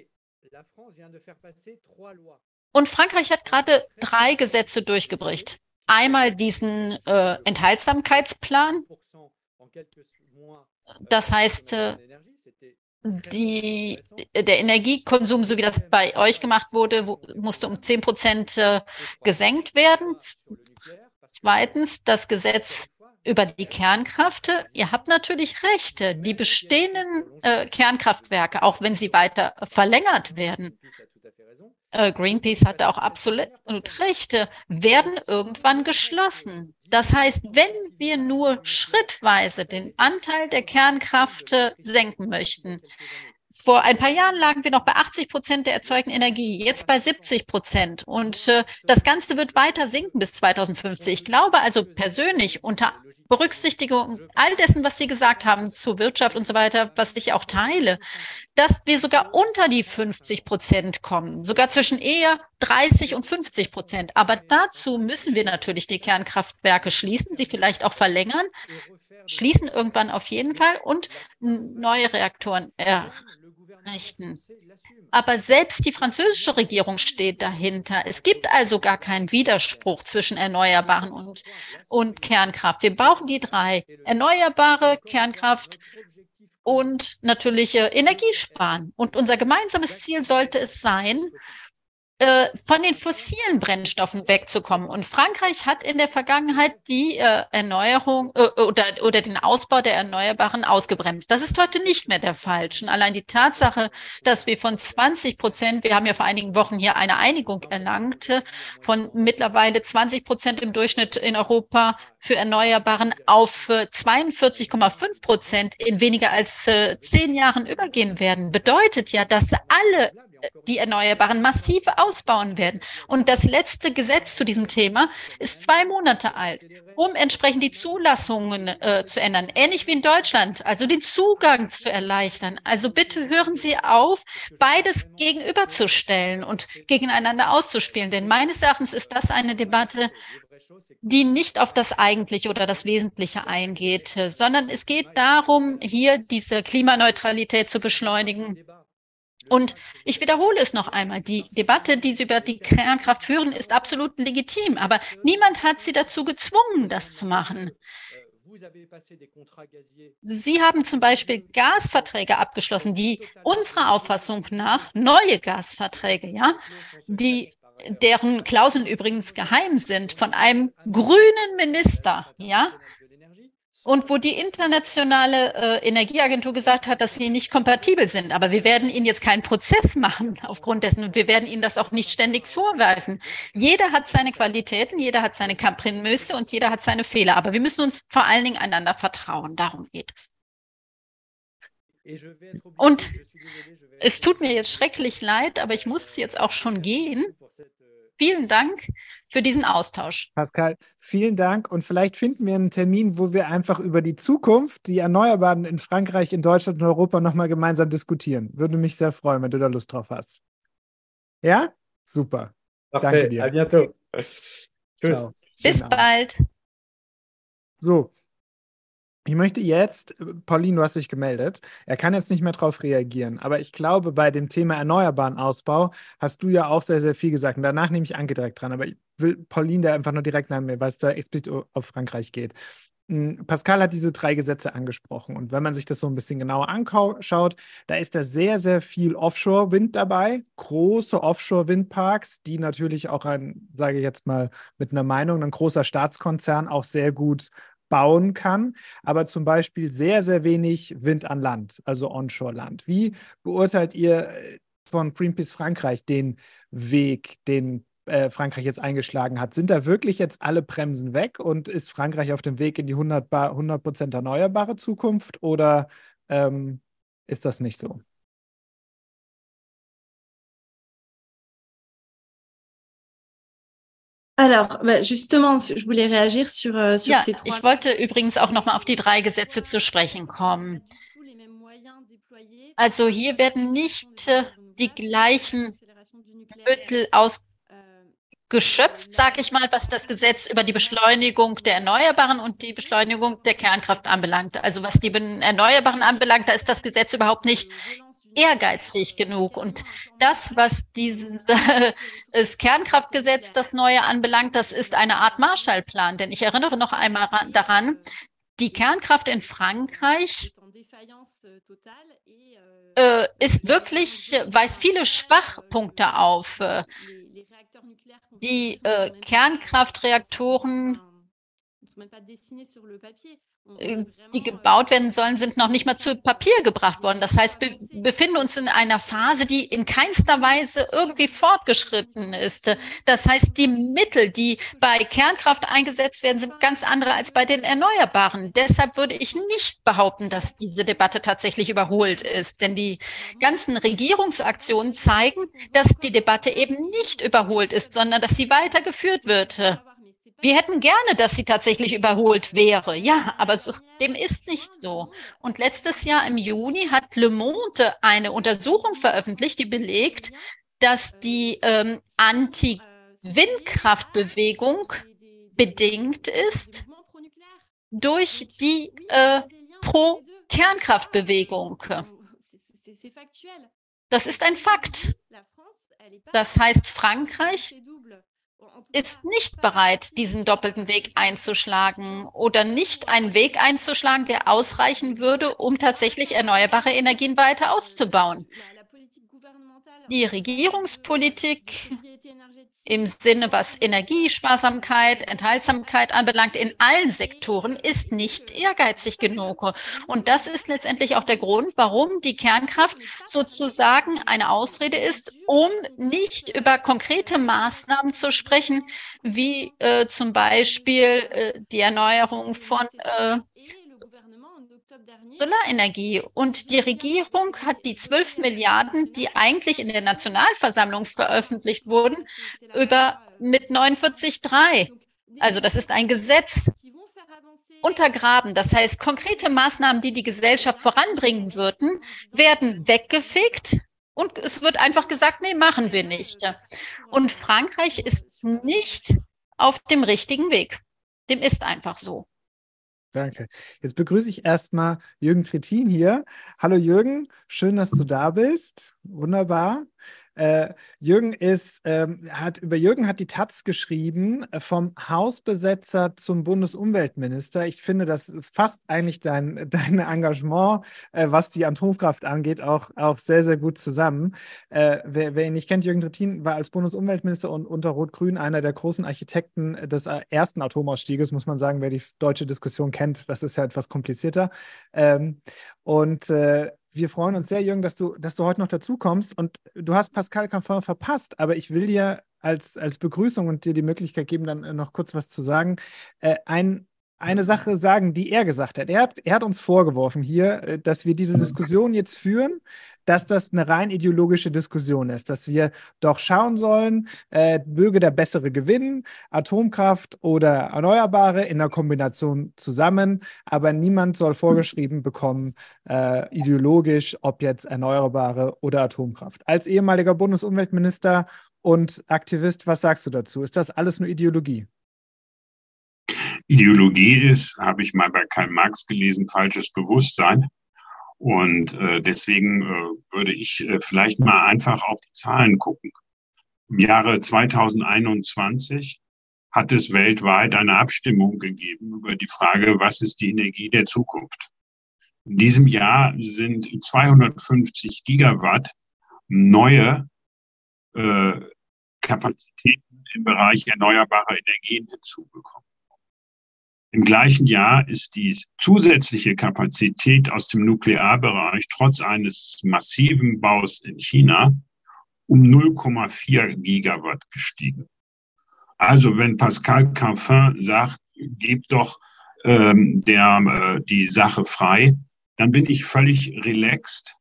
F: Und Frankreich hat gerade drei Gesetze durchgebracht. Einmal diesen äh, Enthaltsamkeitsplan. Das heißt, äh, die, der Energiekonsum, so wie das bei euch gemacht wurde, musste um 10 Prozent äh, gesenkt werden. Zweitens, das Gesetz über die Kernkraft. Ihr habt natürlich Rechte. Die bestehenden äh, Kernkraftwerke, auch wenn sie weiter verlängert werden, Greenpeace hatte auch absolut recht, werden irgendwann geschlossen. Das heißt, wenn wir nur schrittweise den Anteil der Kernkraft äh, senken möchten, vor ein paar Jahren lagen wir noch bei 80 Prozent der erzeugten Energie, jetzt bei 70 Prozent. Und äh, das Ganze wird weiter sinken bis 2050. Ich glaube also persönlich unter Berücksichtigung all dessen, was Sie gesagt haben zur Wirtschaft und so weiter, was ich auch teile, dass wir sogar unter die 50 Prozent kommen, sogar zwischen eher 30 und 50 Prozent. Aber dazu müssen wir natürlich die Kernkraftwerke schließen, sie vielleicht auch verlängern, schließen irgendwann auf jeden Fall und neue Reaktoren errichten. Aber selbst die französische Regierung steht dahinter. Es gibt also gar keinen Widerspruch zwischen Erneuerbaren und, und Kernkraft. Wir brauchen die drei. Erneuerbare Kernkraft, und natürlich äh, Energie sparen. Und unser gemeinsames Ziel sollte es sein, äh, von den fossilen Brennstoffen wegzukommen. Und Frankreich hat in der Vergangenheit die äh, Erneuerung äh, oder, oder den Ausbau der Erneuerbaren ausgebremst. Das ist heute nicht mehr der Fall. Schon allein die Tatsache, dass wir von 20 Prozent, wir haben ja vor einigen Wochen hier eine Einigung erlangt, von mittlerweile 20 Prozent im Durchschnitt in Europa für Erneuerbaren auf 42,5 äh, Prozent in weniger als äh, zehn Jahren übergehen werden, bedeutet ja, dass alle die Erneuerbaren massiv ausbauen werden. Und das letzte Gesetz zu diesem Thema ist zwei Monate alt, um entsprechend die Zulassungen äh, zu ändern, ähnlich wie in Deutschland, also den Zugang zu erleichtern. Also bitte hören Sie auf, beides gegenüberzustellen und gegeneinander auszuspielen, denn meines Erachtens ist das eine Debatte, die nicht auf das Eigentliche oder das Wesentliche eingeht, sondern es geht darum, hier diese Klimaneutralität zu beschleunigen und ich wiederhole es noch einmal, die Debatte, die Sie über die Kernkraft führen, ist absolut legitim, aber niemand hat Sie dazu gezwungen, das zu machen. Sie haben zum Beispiel Gasverträge abgeschlossen, die unserer Auffassung nach neue Gasverträge, ja, die deren Klauseln übrigens geheim sind, von einem grünen Minister, ja, und wo die internationale äh, Energieagentur gesagt hat, dass sie nicht kompatibel sind. Aber wir werden ihnen jetzt keinen Prozess machen aufgrund dessen und wir werden ihnen das auch nicht ständig vorwerfen. Jeder hat seine Qualitäten, jeder hat seine Kaprimöse und jeder hat seine Fehler. Aber wir müssen uns vor allen Dingen einander vertrauen. Darum geht es. Und es tut mir jetzt schrecklich leid, aber ich muss jetzt auch schon gehen. Vielen Dank für diesen Austausch.
A: Pascal, vielen Dank. Und vielleicht finden wir einen Termin, wo wir einfach über die Zukunft, die Erneuerbaren in Frankreich, in Deutschland und Europa nochmal gemeinsam diskutieren. Würde mich sehr freuen, wenn du da Lust drauf hast. Ja? Super.
C: Parfait. Danke dir. À bientôt.
F: Tschüss. Bis bald.
A: So, ich möchte jetzt, Pauline, du hast dich gemeldet. Er kann jetzt nicht mehr darauf reagieren, aber ich glaube, bei dem Thema erneuerbaren Ausbau hast du ja auch sehr, sehr viel gesagt. Und danach nehme ich Anke direkt dran, aber ich will Pauline da einfach nur direkt mir, weil es da explizit auf Frankreich geht. Hm, Pascal hat diese drei Gesetze angesprochen. Und wenn man sich das so ein bisschen genauer anschaut, da ist da sehr, sehr viel Offshore-Wind dabei, große Offshore-Windparks, die natürlich auch ein, sage ich jetzt mal mit einer Meinung, ein großer Staatskonzern auch sehr gut bauen kann, aber zum Beispiel sehr, sehr wenig Wind an Land, also Onshore-Land. Wie beurteilt ihr äh, von Greenpeace Frankreich den Weg, den äh, Frankreich jetzt eingeschlagen hat? Sind da wirklich jetzt alle Bremsen weg und ist Frankreich auf dem Weg in die 100%, 100 erneuerbare Zukunft oder ähm, ist das nicht so?
G: Alors, justement, je voulais réagir sur, euh, sur
F: ja,
G: ces trois.
F: Ich wollte übrigens auch nochmal auf die drei Gesetze zu sprechen kommen. Also hier werden nicht äh, die gleichen Mittel ausgeschöpft, sage ich mal, was das Gesetz über die Beschleunigung der Erneuerbaren und die Beschleunigung der Kernkraft anbelangt. Also was die Erneuerbaren anbelangt, da ist das Gesetz überhaupt nicht ehrgeizig genug. Und das, was dieses Kernkraftgesetz, das neue anbelangt, das ist eine Art Marshallplan. Denn ich erinnere noch einmal daran, die Kernkraft in Frankreich äh, ist wirklich, weist viele Schwachpunkte auf. Die äh, Kernkraftreaktoren die gebaut werden sollen, sind noch nicht mal zu Papier gebracht worden. Das heißt, wir befinden uns in einer Phase, die in keinster Weise irgendwie fortgeschritten ist. Das heißt, die Mittel, die bei Kernkraft eingesetzt werden, sind ganz andere als bei den Erneuerbaren. Deshalb würde ich nicht behaupten, dass diese Debatte tatsächlich überholt ist. Denn die ganzen Regierungsaktionen zeigen, dass die Debatte eben nicht überholt ist, sondern dass sie weitergeführt wird. Wir hätten gerne, dass sie tatsächlich überholt wäre. Ja, aber so, dem ist nicht so. Und letztes Jahr im Juni hat Le Monde eine Untersuchung veröffentlicht, die belegt, dass die ähm, Anti-Windkraftbewegung bedingt ist durch die äh, Pro-Kernkraftbewegung. Das ist ein Fakt. Das heißt, Frankreich ist nicht bereit, diesen doppelten Weg einzuschlagen oder nicht einen Weg einzuschlagen, der ausreichen würde, um tatsächlich erneuerbare Energien weiter auszubauen. Die Regierungspolitik im Sinne, was Energiesparsamkeit, Enthaltsamkeit anbelangt, in allen Sektoren ist nicht ehrgeizig genug. Und das ist letztendlich auch der Grund, warum die Kernkraft sozusagen eine Ausrede ist, um nicht über konkrete Maßnahmen zu sprechen, wie äh, zum Beispiel äh, die Erneuerung von äh, Solarenergie. Und die Regierung hat die 12 Milliarden, die eigentlich in der Nationalversammlung veröffentlicht wurden, über mit 49,3. Also das ist ein Gesetz untergraben. Das heißt, konkrete Maßnahmen, die die Gesellschaft voranbringen würden, werden weggefegt und es wird einfach gesagt, nee, machen wir nicht. Und Frankreich ist nicht auf dem richtigen Weg. Dem ist einfach so.
A: Danke. Jetzt begrüße ich erstmal Jürgen Trittin hier. Hallo Jürgen, schön, dass du da bist. Wunderbar. Äh, Jürgen ist, ähm, hat, über Jürgen hat die Taz geschrieben, äh, vom Hausbesetzer zum Bundesumweltminister. Ich finde, das fasst eigentlich dein, dein Engagement, äh, was die Atomkraft angeht, auch, auch sehr, sehr gut zusammen. Äh, wer, wer, ihn nicht kennt, Jürgen Trittin war als Bundesumweltminister und unter Rot-Grün einer der großen Architekten des äh, ersten Atomausstieges, muss man sagen, wer die deutsche Diskussion kennt. Das ist ja etwas komplizierter. Ähm, und wir freuen uns sehr, Jürgen, dass du, dass du heute noch dazu kommst. Und du hast Pascal Canfin verpasst, aber ich will dir als, als Begrüßung und dir die Möglichkeit geben, dann äh, noch kurz was zu sagen, äh, ein, eine Sache sagen, die er gesagt hat. Er, hat. er hat uns vorgeworfen hier, äh, dass wir diese Diskussion jetzt führen, dass das eine rein ideologische Diskussion ist, dass wir doch schauen sollen, äh, möge der bessere gewinnen, Atomkraft oder Erneuerbare in der Kombination zusammen, aber niemand soll vorgeschrieben bekommen, äh, ideologisch, ob jetzt Erneuerbare oder Atomkraft. Als ehemaliger Bundesumweltminister und Aktivist, was sagst du dazu? Ist das alles nur Ideologie?
H: Ideologie ist, habe ich mal bei Karl Marx gelesen, falsches Bewusstsein. Und äh, deswegen äh, würde ich äh, vielleicht mal einfach auf die Zahlen gucken. Im Jahre 2021 hat es weltweit eine Abstimmung gegeben über die Frage, was ist die Energie der Zukunft. In diesem Jahr sind 250 Gigawatt neue äh, Kapazitäten im Bereich erneuerbarer Energien hinzugekommen. Im gleichen Jahr ist die zusätzliche Kapazität aus dem Nuklearbereich trotz eines massiven Baus in China um 0,4 Gigawatt gestiegen. Also wenn Pascal Canfin sagt, gebt doch ähm, der, äh, die Sache frei, dann bin ich völlig relaxed,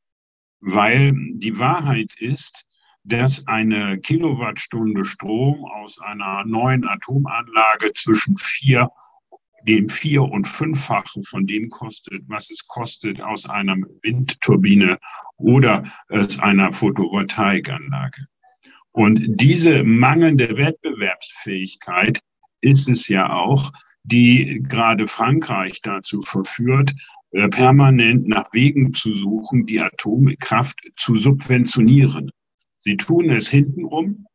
H: weil die Wahrheit ist, dass eine Kilowattstunde Strom aus einer neuen Atomanlage zwischen vier dem vier- und fünffachen von dem kostet, was es kostet aus einer Windturbine oder aus einer Photovoltaikanlage. Und diese mangelnde Wettbewerbsfähigkeit ist es ja auch, die gerade Frankreich dazu verführt, äh, permanent nach Wegen zu suchen, die Atomkraft zu subventionieren. Sie tun es hintenrum,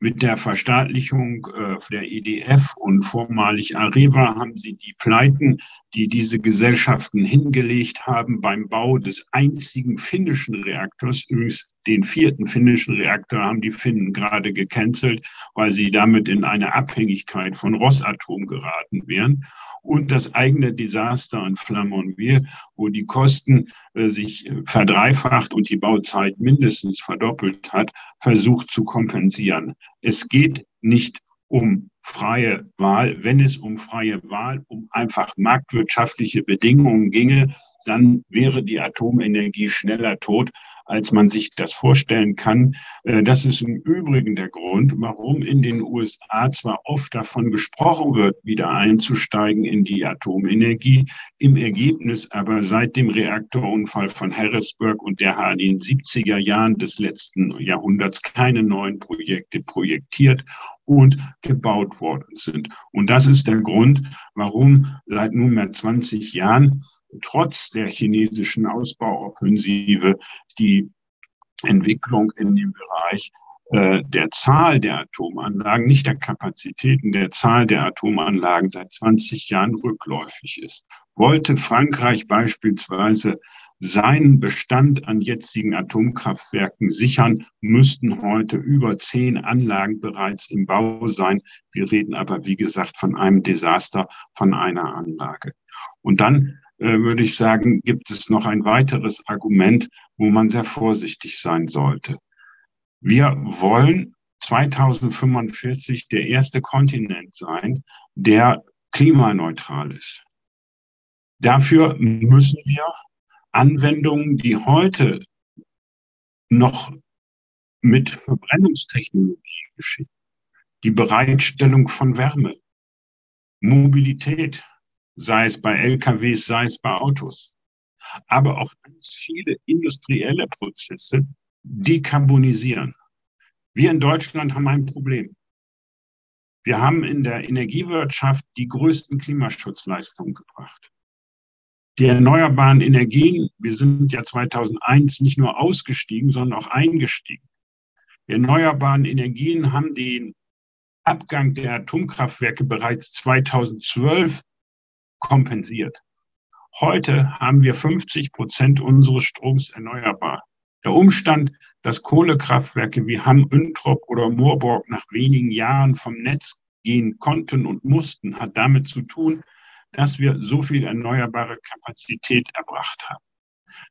H: mit der Verstaatlichung äh, der EDF und vormalig Areva haben sie die Pleiten, die diese Gesellschaften hingelegt haben beim Bau des einzigen finnischen Reaktors, übrigens den vierten finnischen Reaktor haben die Finnen gerade gecancelt, weil sie damit in eine Abhängigkeit von Rosatom geraten wären und das eigene Desaster in Flamanville, wo die Kosten äh, sich äh, verdreifacht und die Bauzeit mindestens verdoppelt hat, versucht zu kompensieren. Es geht nicht um freie Wahl. Wenn es um freie Wahl, um einfach marktwirtschaftliche Bedingungen ginge, dann wäre die Atomenergie schneller tot, als man sich das vorstellen kann. Äh, das ist im Übrigen der Grund, warum in den USA zwar oft davon gesprochen wird, wieder einzusteigen in die Atomenergie, im Ergebnis aber seit dem Reaktorunfall von Harrisburg und der in den 70er Jahren des letzten Jahrhunderts keine neuen Projekte projektiert und gebaut worden sind. Und das ist der Grund, warum seit nunmehr 20 Jahren trotz der chinesischen Ausbauoffensive die Entwicklung in dem Bereich äh, der Zahl der Atomanlagen, nicht der Kapazitäten, der Zahl der Atomanlagen seit 20 Jahren rückläufig ist. Wollte Frankreich beispielsweise seinen Bestand an jetzigen Atomkraftwerken sichern, müssten heute über zehn Anlagen bereits im Bau sein. Wir reden aber, wie gesagt, von einem Desaster von einer Anlage. Und dann würde ich sagen, gibt es noch ein weiteres Argument, wo man sehr vorsichtig sein sollte. Wir wollen 2045 der erste Kontinent sein, der klimaneutral ist. Dafür müssen wir Anwendungen, die heute noch mit Verbrennungstechnologie geschehen, die Bereitstellung von Wärme, Mobilität, sei es bei LKWs, sei es bei Autos, aber auch ganz viele industrielle Prozesse dekarbonisieren. Wir in Deutschland haben ein Problem. Wir haben in der Energiewirtschaft die größten Klimaschutzleistungen gebracht. Die erneuerbaren Energien, wir sind ja 2001 nicht nur ausgestiegen, sondern auch eingestiegen. Die erneuerbaren Energien haben den Abgang der Atomkraftwerke bereits 2012 kompensiert. Heute haben wir 50 Prozent unseres Stroms erneuerbar. Der Umstand, dass Kohlekraftwerke wie Hamm, Üntrop oder Moorburg nach wenigen Jahren vom Netz gehen konnten und mussten, hat damit zu tun, dass wir so viel erneuerbare Kapazität erbracht haben.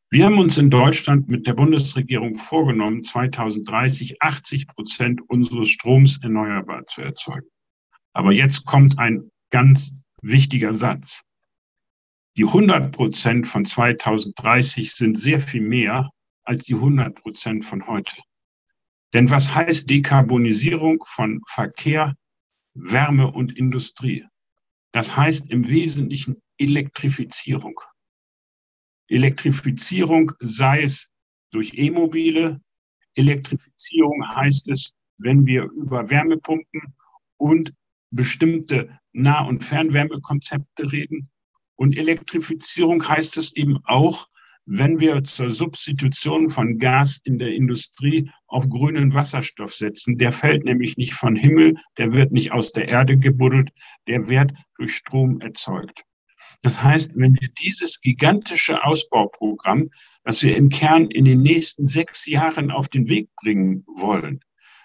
H: Wir haben uns in Deutschland mit der Bundesregierung vorgenommen, 2030 80 Prozent unseres Stroms erneuerbar zu erzeugen. Aber jetzt kommt ein ganz wichtiger Satz. Die 100 Prozent von 2030 sind sehr viel mehr als die 100 Prozent von heute. Denn was heißt Dekarbonisierung von Verkehr, Wärme und Industrie? Das heißt im Wesentlichen Elektrifizierung. Elektrifizierung sei es durch E-Mobile. Elektrifizierung heißt es, wenn wir über Wärmepumpen und bestimmte Nah- und Fernwärmekonzepte reden. Und Elektrifizierung heißt es eben auch, wenn wir zur Substitution von Gas in der Industrie auf grünen Wasserstoff setzen. Der fällt nämlich nicht von Himmel, der wird nicht aus der Erde gebuddelt, der wird durch Strom erzeugt. Das heißt, wenn wir dieses gigantische Ausbauprogramm, das wir im Kern in den nächsten sechs Jahren auf den Weg bringen wollen,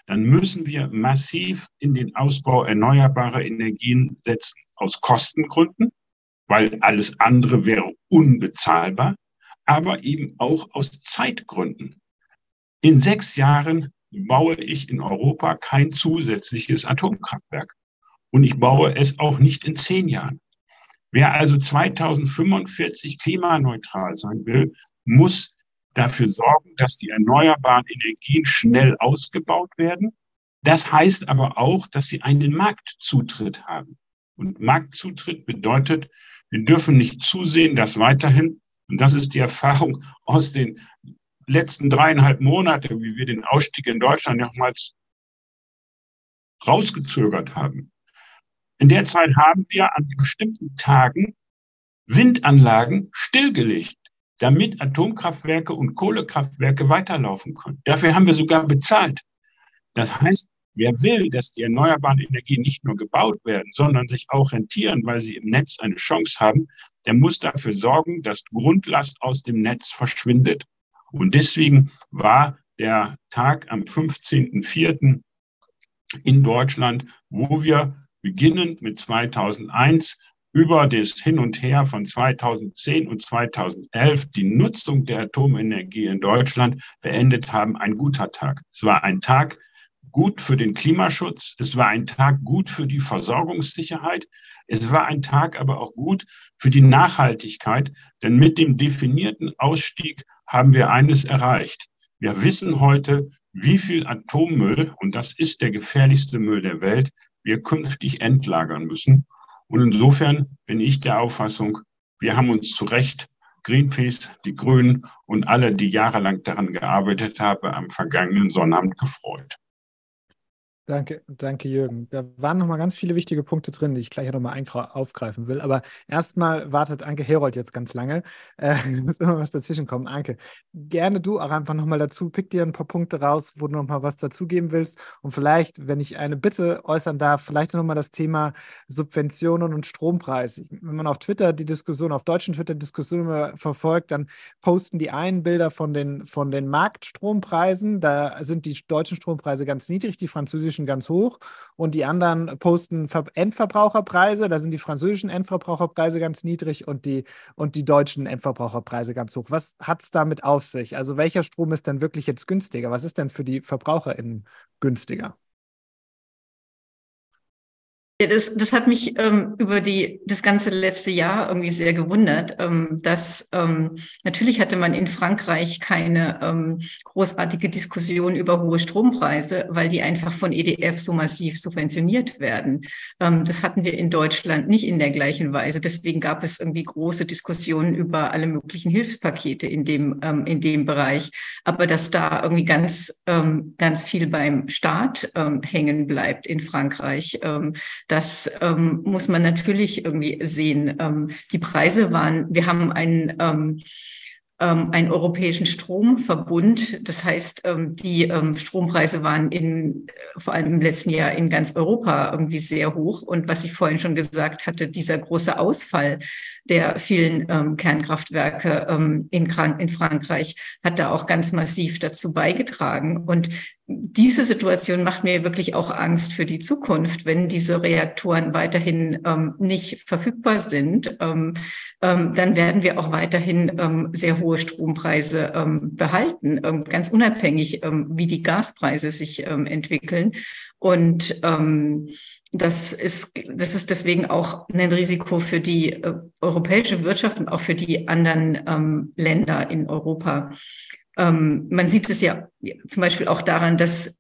H: dann müssen wir massiv in den Ausbau erneuerbarer Energien setzen, aus Kostengründen, weil alles andere wäre unbezahlbar, aber eben auch aus Zeitgründen. In sechs Jahren baue ich in Europa kein zusätzliches Atomkraftwerk. Und ich baue es auch nicht in zehn Jahren. Wer also 2045 klimaneutral sein will, muss dafür sorgen, dass die erneuerbaren Energien schnell ausgebaut werden. Das heißt aber auch, dass sie einen Marktzutritt haben. Und Marktzutritt bedeutet, wir dürfen nicht zusehen, dass weiterhin, und das ist die Erfahrung aus den letzten dreieinhalb Monaten, wie wir den Ausstieg in Deutschland nochmals rausgezögert haben. In der Zeit haben wir an bestimmten Tagen Windanlagen stillgelegt, damit Atomkraftwerke und Kohlekraftwerke weiterlaufen können. Dafür haben wir sogar bezahlt. Das heißt, wer will, dass die erneuerbaren Energien nicht nur gebaut werden, sondern sich auch rentieren, weil sie im Netz eine Chance haben, der muss dafür sorgen, dass Grundlast aus dem Netz verschwindet. Und deswegen war der Tag am 15.04. in Deutschland, wo wir beginnend mit 2001 über das Hin und Her von 2010 und 2011 die Nutzung der Atomenergie in Deutschland beendet haben, ein guter Tag. Es war ein Tag gut für den Klimaschutz, es war ein Tag gut für die Versorgungssicherheit, es war ein Tag aber auch gut für die Nachhaltigkeit, denn mit dem definierten Ausstieg haben wir eines erreicht. Wir wissen heute, wie viel Atommüll, und das ist der gefährlichste Müll der Welt, wir künftig entlagern müssen. Und insofern bin ich der Auffassung, wir haben uns zu Recht Greenpeace, die Grünen und alle, die jahrelang daran gearbeitet haben, am vergangenen Sonnabend gefreut.
A: Danke, danke Jürgen. Da waren nochmal ganz viele wichtige Punkte drin, die ich gleich nochmal aufgreifen will. Aber erstmal wartet Anke Herold jetzt ganz lange. Äh, muss immer was dazwischen kommen. Anke, gerne du auch einfach nochmal dazu. Pick dir ein paar Punkte raus, wo du nochmal was dazugeben willst. Und vielleicht, wenn ich eine Bitte äußern darf, vielleicht nochmal das Thema Subventionen und Strompreis. Wenn man auf Twitter die Diskussion, auf deutschen Twitter Diskussion verfolgt, dann posten die einen Bilder von den, von den Marktstrompreisen. Da sind die deutschen Strompreise ganz niedrig, die französischen französischen ganz hoch und die anderen posten Endverbraucherpreise. Da sind die französischen Endverbraucherpreise ganz niedrig und die, und die deutschen Endverbraucherpreise ganz hoch. Was hat es damit auf sich? Also welcher Strom ist denn wirklich jetzt günstiger? Was ist denn für die VerbraucherInnen günstiger?
E: Ja, das, das hat mich ähm, über die, das ganze letzte Jahr irgendwie sehr gewundert, ähm, dass ähm, natürlich hatte man in Frankreich keine ähm, großartige Diskussion über hohe Strompreise, weil die einfach von EDF so massiv subventioniert werden. Ähm, das hatten wir in Deutschland nicht in der gleichen Weise. Deswegen gab es irgendwie große Diskussionen über alle möglichen Hilfspakete in dem, ähm, in dem Bereich. Aber dass da irgendwie ganz, ähm, ganz viel beim Staat ähm, hängen bleibt in Frankreich, ähm, das ähm, muss man natürlich irgendwie sehen. Ähm, die Preise waren, wir haben einen, ähm, ähm, einen europäischen Stromverbund. Das heißt, ähm, die ähm, Strompreise waren in, äh, vor allem im letzten Jahr in ganz Europa irgendwie sehr hoch. Und was ich vorhin schon gesagt hatte, dieser große Ausfall der vielen Kernkraftwerke in, in Frankreich hat da auch ganz massiv dazu beigetragen. Und diese Situation macht mir wirklich auch Angst für die Zukunft, wenn diese Reaktoren weiterhin ähm, nicht verfügbar sind. Ähm, ähm, dann werden wir auch weiterhin ähm, sehr hohe Strompreise ähm, behalten, ähm, ganz unabhängig, wie die Gaspreise sich entwickeln. Und das ist, das ist deswegen auch ein Risiko für die äh, europäische Wirtschaft und auch für die anderen Länder in Europa. Ähm, man sieht es ja zum Beispiel auch daran, dass,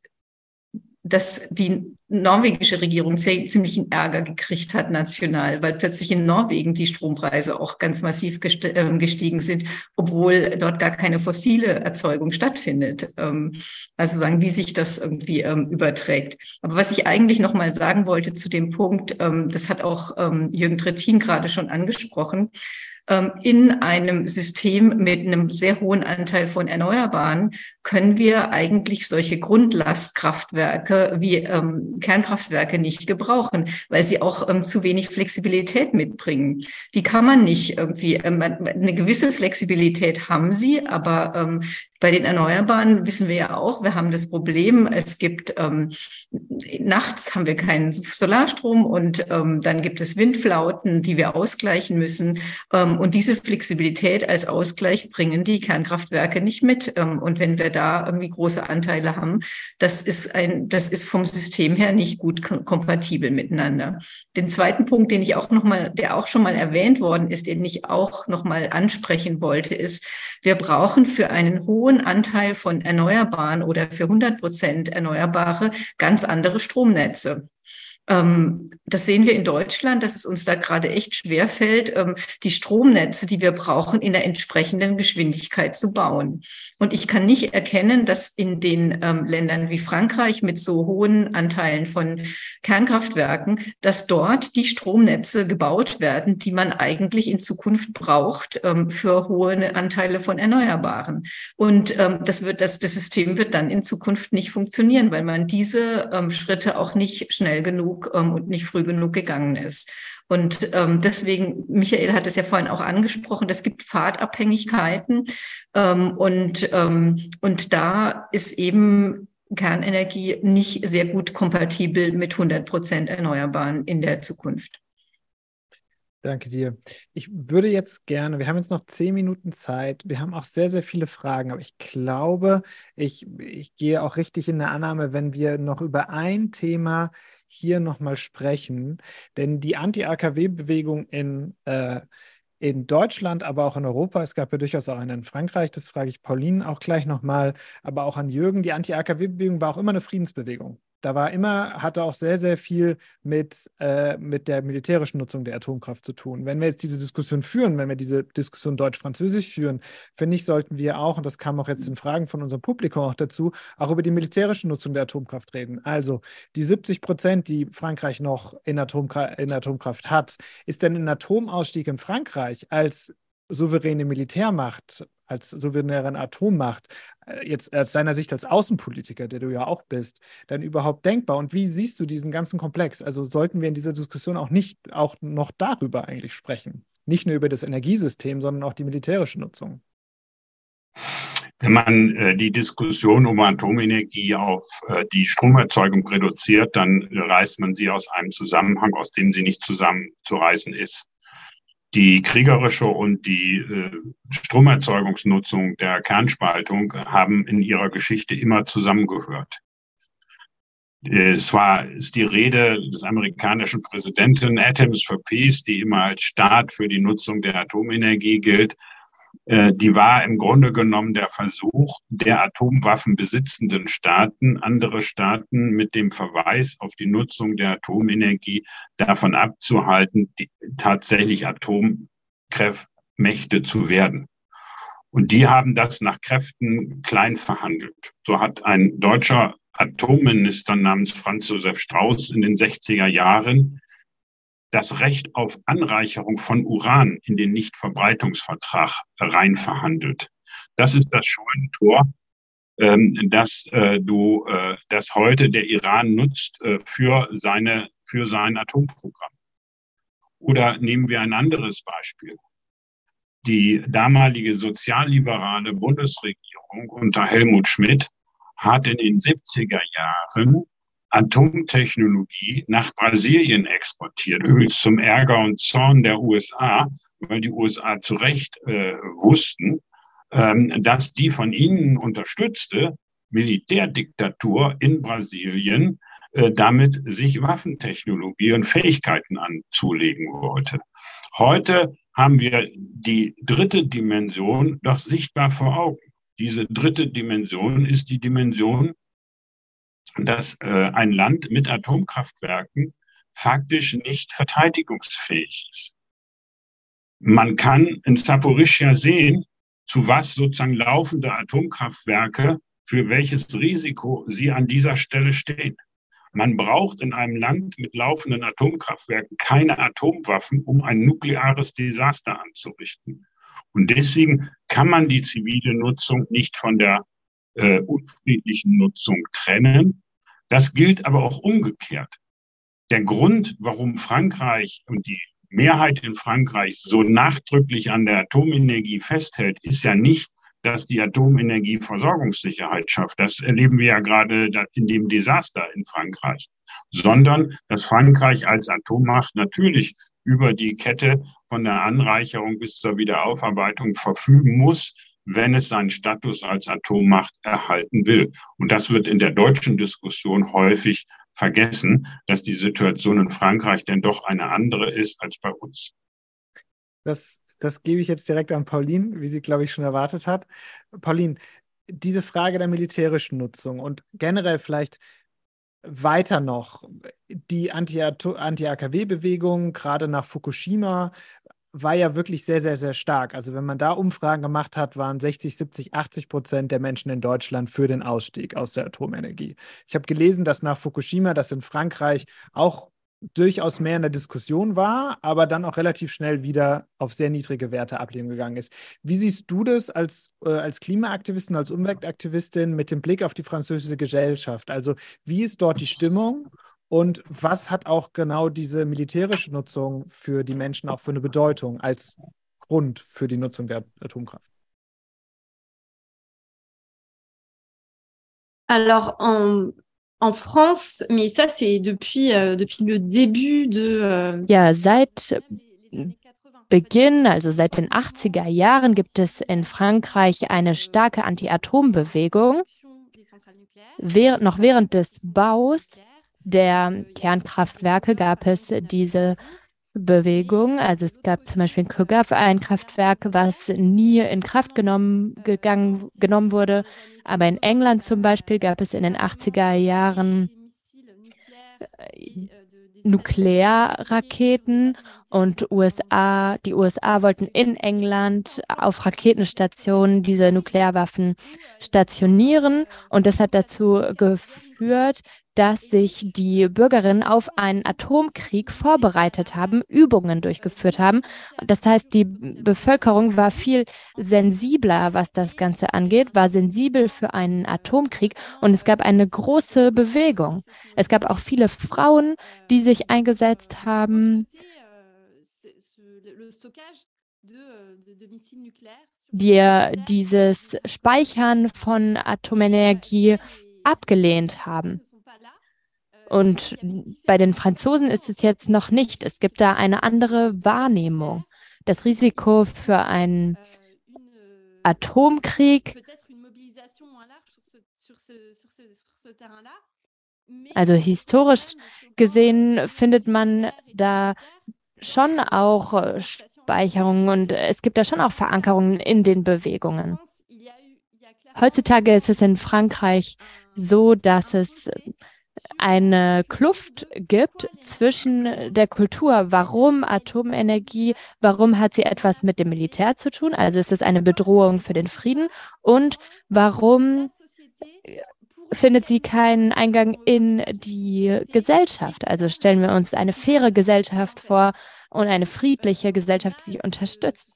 E: dass die norwegische Regierung ziemlichen Ärger gekriegt hat national, weil plötzlich in Norwegen die Strompreise auch ganz massiv ähm, gestiegen sind, obwohl dort gar keine fossile Erzeugung stattfindet. Ähm, also sagen, wie sich das irgendwie ähm, überträgt. Aber was ich eigentlich noch mal sagen wollte zu dem Punkt, das hat auch Jürgen Trittin gerade schon angesprochen, in einem System mit einem sehr hohen Anteil von Erneuerbaren können wir eigentlich solche Grundlastkraftwerke wie ähm, Kernkraftwerke nicht gebrauchen, weil sie auch ähm, zu wenig Flexibilität mitbringen. Die kann man nicht irgendwie, ähm, eine gewisse Flexibilität haben sie, aber ähm, bei den Erneuerbaren wissen wir ja auch, wir haben das Problem, es gibt ähm, nachts haben wir keinen Solarstrom und ähm, dann gibt es Windflauten, die wir ausgleichen müssen. Ähm, und diese Flexibilität als Ausgleich bringen die Kernkraftwerke nicht mit. Ähm, und wenn wir da irgendwie große Anteile haben, das ist ein, das ist vom System her nicht gut kompatibel miteinander. Den zweiten Punkt, den ich auch noch mal, der auch schon mal erwähnt worden ist, den ich auch noch mal ansprechen wollte, ist, wir brauchen für einen hohen Anteil von Erneuerbaren oder für 100 Prozent Erneuerbare ganz andere Stromnetze. Ähm, das sehen wir in Deutschland, dass es uns da gerade echt schwer fällt, ähm, die Stromnetze, die wir brauchen, in der entsprechenden Geschwindigkeit zu bauen. Und ich kann nicht erkennen, dass in den ähm, Ländern wie Frankreich mit so hohen Anteilen von Kernkraftwerken, dass dort die Stromnetze gebaut werden, die man eigentlich in Zukunft braucht für hohe Anteile von Erneuerbaren. Und das wird, das, das System wird dann in Zukunft nicht funktionieren, weil man diese Schritte auch nicht schnell genug genug ähm, und nicht früh genug gegangen ist. Und ähm, deswegen, Michael hat es ja vorhin auch angesprochen, es gibt Fahrtabhängigkeiten ähm, und, ähm, und da ist eben Kernenergie nicht sehr gut kompatibel mit 100 Prozent Erneuerbaren in der Zukunft.
A: Danke dir. Ich würde jetzt gerne, wir haben jetzt noch zehn Minuten Zeit. Wir haben auch sehr, sehr viele Fragen, aber ich glaube, ich, ich gehe auch richtig in der Annahme, wenn wir noch über ein Thema hier nochmal sprechen. Denn die Anti-AKW-Bewegung in, äh, in Deutschland, aber auch in Europa, es gab ja durchaus auch eine in Frankreich, das frage ich Pauline auch gleich nochmal, aber auch an Jürgen, die Anti-AKW-Bewegung war auch immer eine Friedensbewegung da war immer, hatte auch sehr, sehr viel mit, äh, mit der militärischen Nutzung der Atomkraft zu tun. Wenn wir jetzt diese Diskussion führen, wenn wir diese Diskussion deutsch-französisch führen, finde ich, sollten wir auch, und das kam auch jetzt in Fragen von unserem Publikum auch dazu, auch über die militärische Nutzung der Atomkraft reden. Also die 70 Prozent, die Frankreich noch in, Atomkra in Atomkraft hat, ist denn ein Atomausstieg in Frankreich als souveräne Militärmacht, als souveräne Atommacht, äh, jetzt aus deiner Sicht als Außenpolitiker, der du ja auch bist, dann überhaupt denkbar? Und wie siehst du diesen ganzen Komplex? Also sollten wir in dieser Diskussion auch nicht auch noch darüber eigentlich sprechen? Nicht nur über das Energiesystem, sondern auch die militärische Nutzung.
H: Wenn man äh, die Diskussion um Atomenergie auf äh, die Stromerzeugung reduziert, dann reißt man sie aus einem Zusammenhang, aus dem sie nicht zusammenzureißen ist die kriegerische und die äh, Stromerzeugungsnutzung der Kernspaltung haben in ihrer Geschichte immer zusammengehört. Es war ist die Rede des amerikanischen Präsidenten Atoms for Peace, die immer als Staat für die Nutzung der Atomenergie gilt, die war im Grunde genommen der Versuch der Atomwaffen besitzenden Staaten, andere Staaten mit dem Verweis auf die Nutzung der Atomenergie davon abzuhalten, die, tatsächlich Atomkräftmächte zu werden. Und die haben das nach Kräften klein verhandelt. So hat ein deutscher Atomminister namens Franz Josef Strauß in den 60er Jahren das Recht auf Anreicherung von Uran in den Nichtverbreitungsvertrag rein verhandelt. Das ist das Scheunentor, ähm, dass äh, du, äh, das heute der Iran nutzt äh, für seine, für sein Atomprogramm. Oder nehmen wir ein anderes Beispiel. Die damalige sozialliberale Bundesregierung unter Helmut Schmidt hat in den 70er Jahren Atomtechnologie nach Brasilien exportiert. Übrigens zum Ärger und Zorn der USA, weil die USA zu Recht äh, wussten, ähm, dass die von ihnen unterstützte Militärdiktatur in Brasilien äh, damit sich Waffentechnologie und Fähigkeiten anzulegen wollte. Heute haben wir die dritte Dimension doch sichtbar vor Augen. Diese dritte Dimension ist die Dimension, dass äh, ein Land mit Atomkraftwerken faktisch nicht verteidigungsfähig ist. Man kann in Saporischia sehen, zu was sozusagen laufende Atomkraftwerke, für welches Risiko sie an dieser Stelle stehen. Man braucht in einem Land mit laufenden Atomkraftwerken keine Atomwaffen, um ein nukleares Desaster anzurichten. Und deswegen kann man die zivile Nutzung nicht von der äh, unfriedlichen Nutzung trennen. Das gilt aber auch umgekehrt. Der Grund, warum Frankreich und die Mehrheit in Frankreich so nachdrücklich an der Atomenergie festhält, ist ja nicht, dass die Atomenergie Versorgungssicherheit schafft. Das erleben wir ja gerade in dem Desaster in Frankreich, sondern dass Frankreich als Atommacht natürlich über die Kette von der Anreicherung bis zur Wiederaufarbeitung verfügen muss, wenn es seinen Status als Atommacht erhalten will. Und das wird in der deutschen Diskussion häufig vergessen, dass die Situation in Frankreich denn doch eine andere ist als bei uns.
A: Das, das gebe ich jetzt direkt an Pauline, wie sie, glaube ich, schon erwartet hat. Pauline, diese Frage der militärischen Nutzung und generell vielleicht weiter noch die Anti-AKW-Bewegung, gerade nach Fukushima, war ja wirklich sehr, sehr, sehr stark. Also wenn man da Umfragen gemacht hat, waren 60, 70, 80 Prozent der Menschen in Deutschland für den Ausstieg aus der Atomenergie. Ich habe gelesen, dass nach Fukushima das in Frankreich auch durchaus mehr in der Diskussion war, aber dann auch relativ schnell wieder auf sehr niedrige Werte ablehnen gegangen ist. Wie siehst du das als, äh, als Klimaaktivistin, als Umweltaktivistin mit dem Blick auf die französische Gesellschaft? Also wie ist dort die Stimmung und was hat auch genau diese militärische Nutzung für die Menschen auch für eine Bedeutung als Grund für die Nutzung der Atomkraft?
G: Alors, en, en France, mais ça c'est depuis, euh, depuis le début de... Euh,
D: ja, seit Beginn, also seit den 80er Jahren, gibt es in Frankreich eine starke Anti-Atom-Bewegung. Während, noch während des Baus der Kernkraftwerke gab es diese Bewegung. Also es gab zum Beispiel in Kogaf ein Kraftwerk, was nie in Kraft genommen, gegangen, genommen wurde. Aber in England zum Beispiel gab es in den 80er Jahren äh, Nuklearraketen und USA, die USA wollten in England auf Raketenstationen diese Nuklearwaffen stationieren und das hat dazu geführt, dass sich die Bürgerinnen auf einen Atomkrieg vorbereitet haben, Übungen durchgeführt haben. Das heißt, die Bevölkerung war viel sensibler, was das Ganze angeht, war sensibel für einen Atomkrieg und es gab eine große Bewegung. Es gab auch viele Frauen, die sich eingesetzt haben die dieses Speichern von Atomenergie abgelehnt haben. Und bei den Franzosen ist es jetzt noch nicht. Es gibt da eine andere Wahrnehmung. Das Risiko für einen Atomkrieg, also historisch gesehen findet man da schon auch Speicherungen und es gibt da schon auch Verankerungen in den Bewegungen. Heutzutage ist es in Frankreich so, dass es eine Kluft gibt zwischen der Kultur. Warum Atomenergie? Warum hat sie etwas mit dem Militär zu tun? Also ist es eine Bedrohung für den Frieden? Und warum findet sie keinen Eingang in die Gesellschaft. Also stellen wir uns eine faire Gesellschaft vor und eine friedliche Gesellschaft, die sich unterstützt.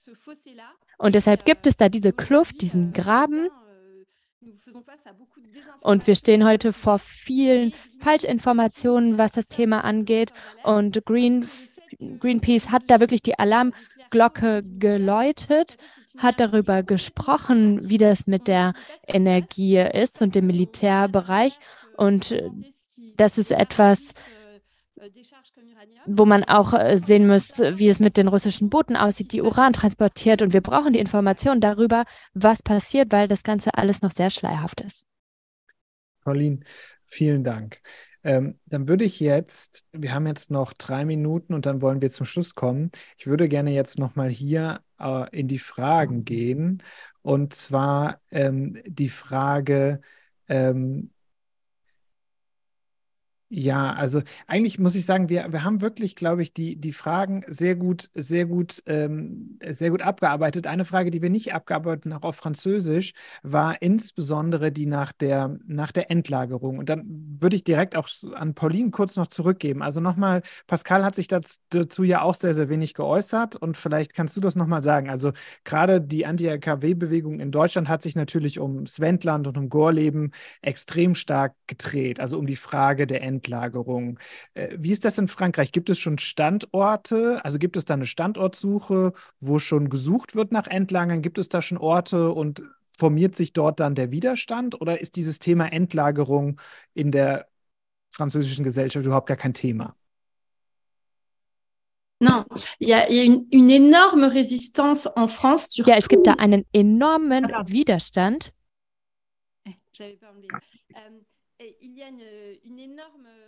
D: Und deshalb gibt es da diese Kluft, diesen Graben. Und wir stehen heute vor vielen Falschinformationen, was das Thema angeht. Und Green, Greenpeace hat da wirklich die Alarmglocke geläutet hat darüber gesprochen, wie das mit der Energie ist und dem Militärbereich. Und das ist etwas, wo man auch äh, sehen muss, wie es mit den russischen Booten aussieht, die Uran transportiert. Und wir brauchen die Information darüber, was passiert, weil das Ganze alles noch sehr schleierhaft ist.
A: Pauline, vielen Dank. Ähm, dann würde ich jetzt, wir haben jetzt noch drei Minuten und dann wollen wir zum Schluss kommen. Ich würde gerne jetzt nochmal hier äh, in die Fragen gehen. Und zwar ähm, die Frage, ähm, ja, also eigentlich muss ich sagen, wir, wir haben wirklich, glaube ich, die, die Fragen sehr gut, sehr gut, ähm, sehr gut abgearbeitet. Eine Frage, die wir nicht abgearbeitet haben, auch auf Französisch, war insbesondere die nach der, nach der Endlagerung. Und dann würde ich direkt auch an Pauline kurz noch zurückgeben. Also nochmal, Pascal hat sich dazu, dazu ja auch sehr, sehr wenig geäußert und vielleicht kannst du das nochmal sagen. Also gerade die Anti-AKW-Bewegung in Deutschland hat sich natürlich um Sventland und um Gorleben extrem stark gedreht, also um die Frage der Endlagerung. Endlagerung. Äh, wie ist das in Frankreich? Gibt es schon Standorte? Also gibt es da eine Standortsuche, wo schon gesucht wird nach Endlagern? Gibt es da schon Orte und formiert sich dort dann der Widerstand? Oder ist dieses Thema Endlagerung in der französischen Gesellschaft überhaupt gar kein Thema?
G: Non, il y a, une, une, énorme résistance en France.
D: Ja, es gibt da einen enormen Widerstand.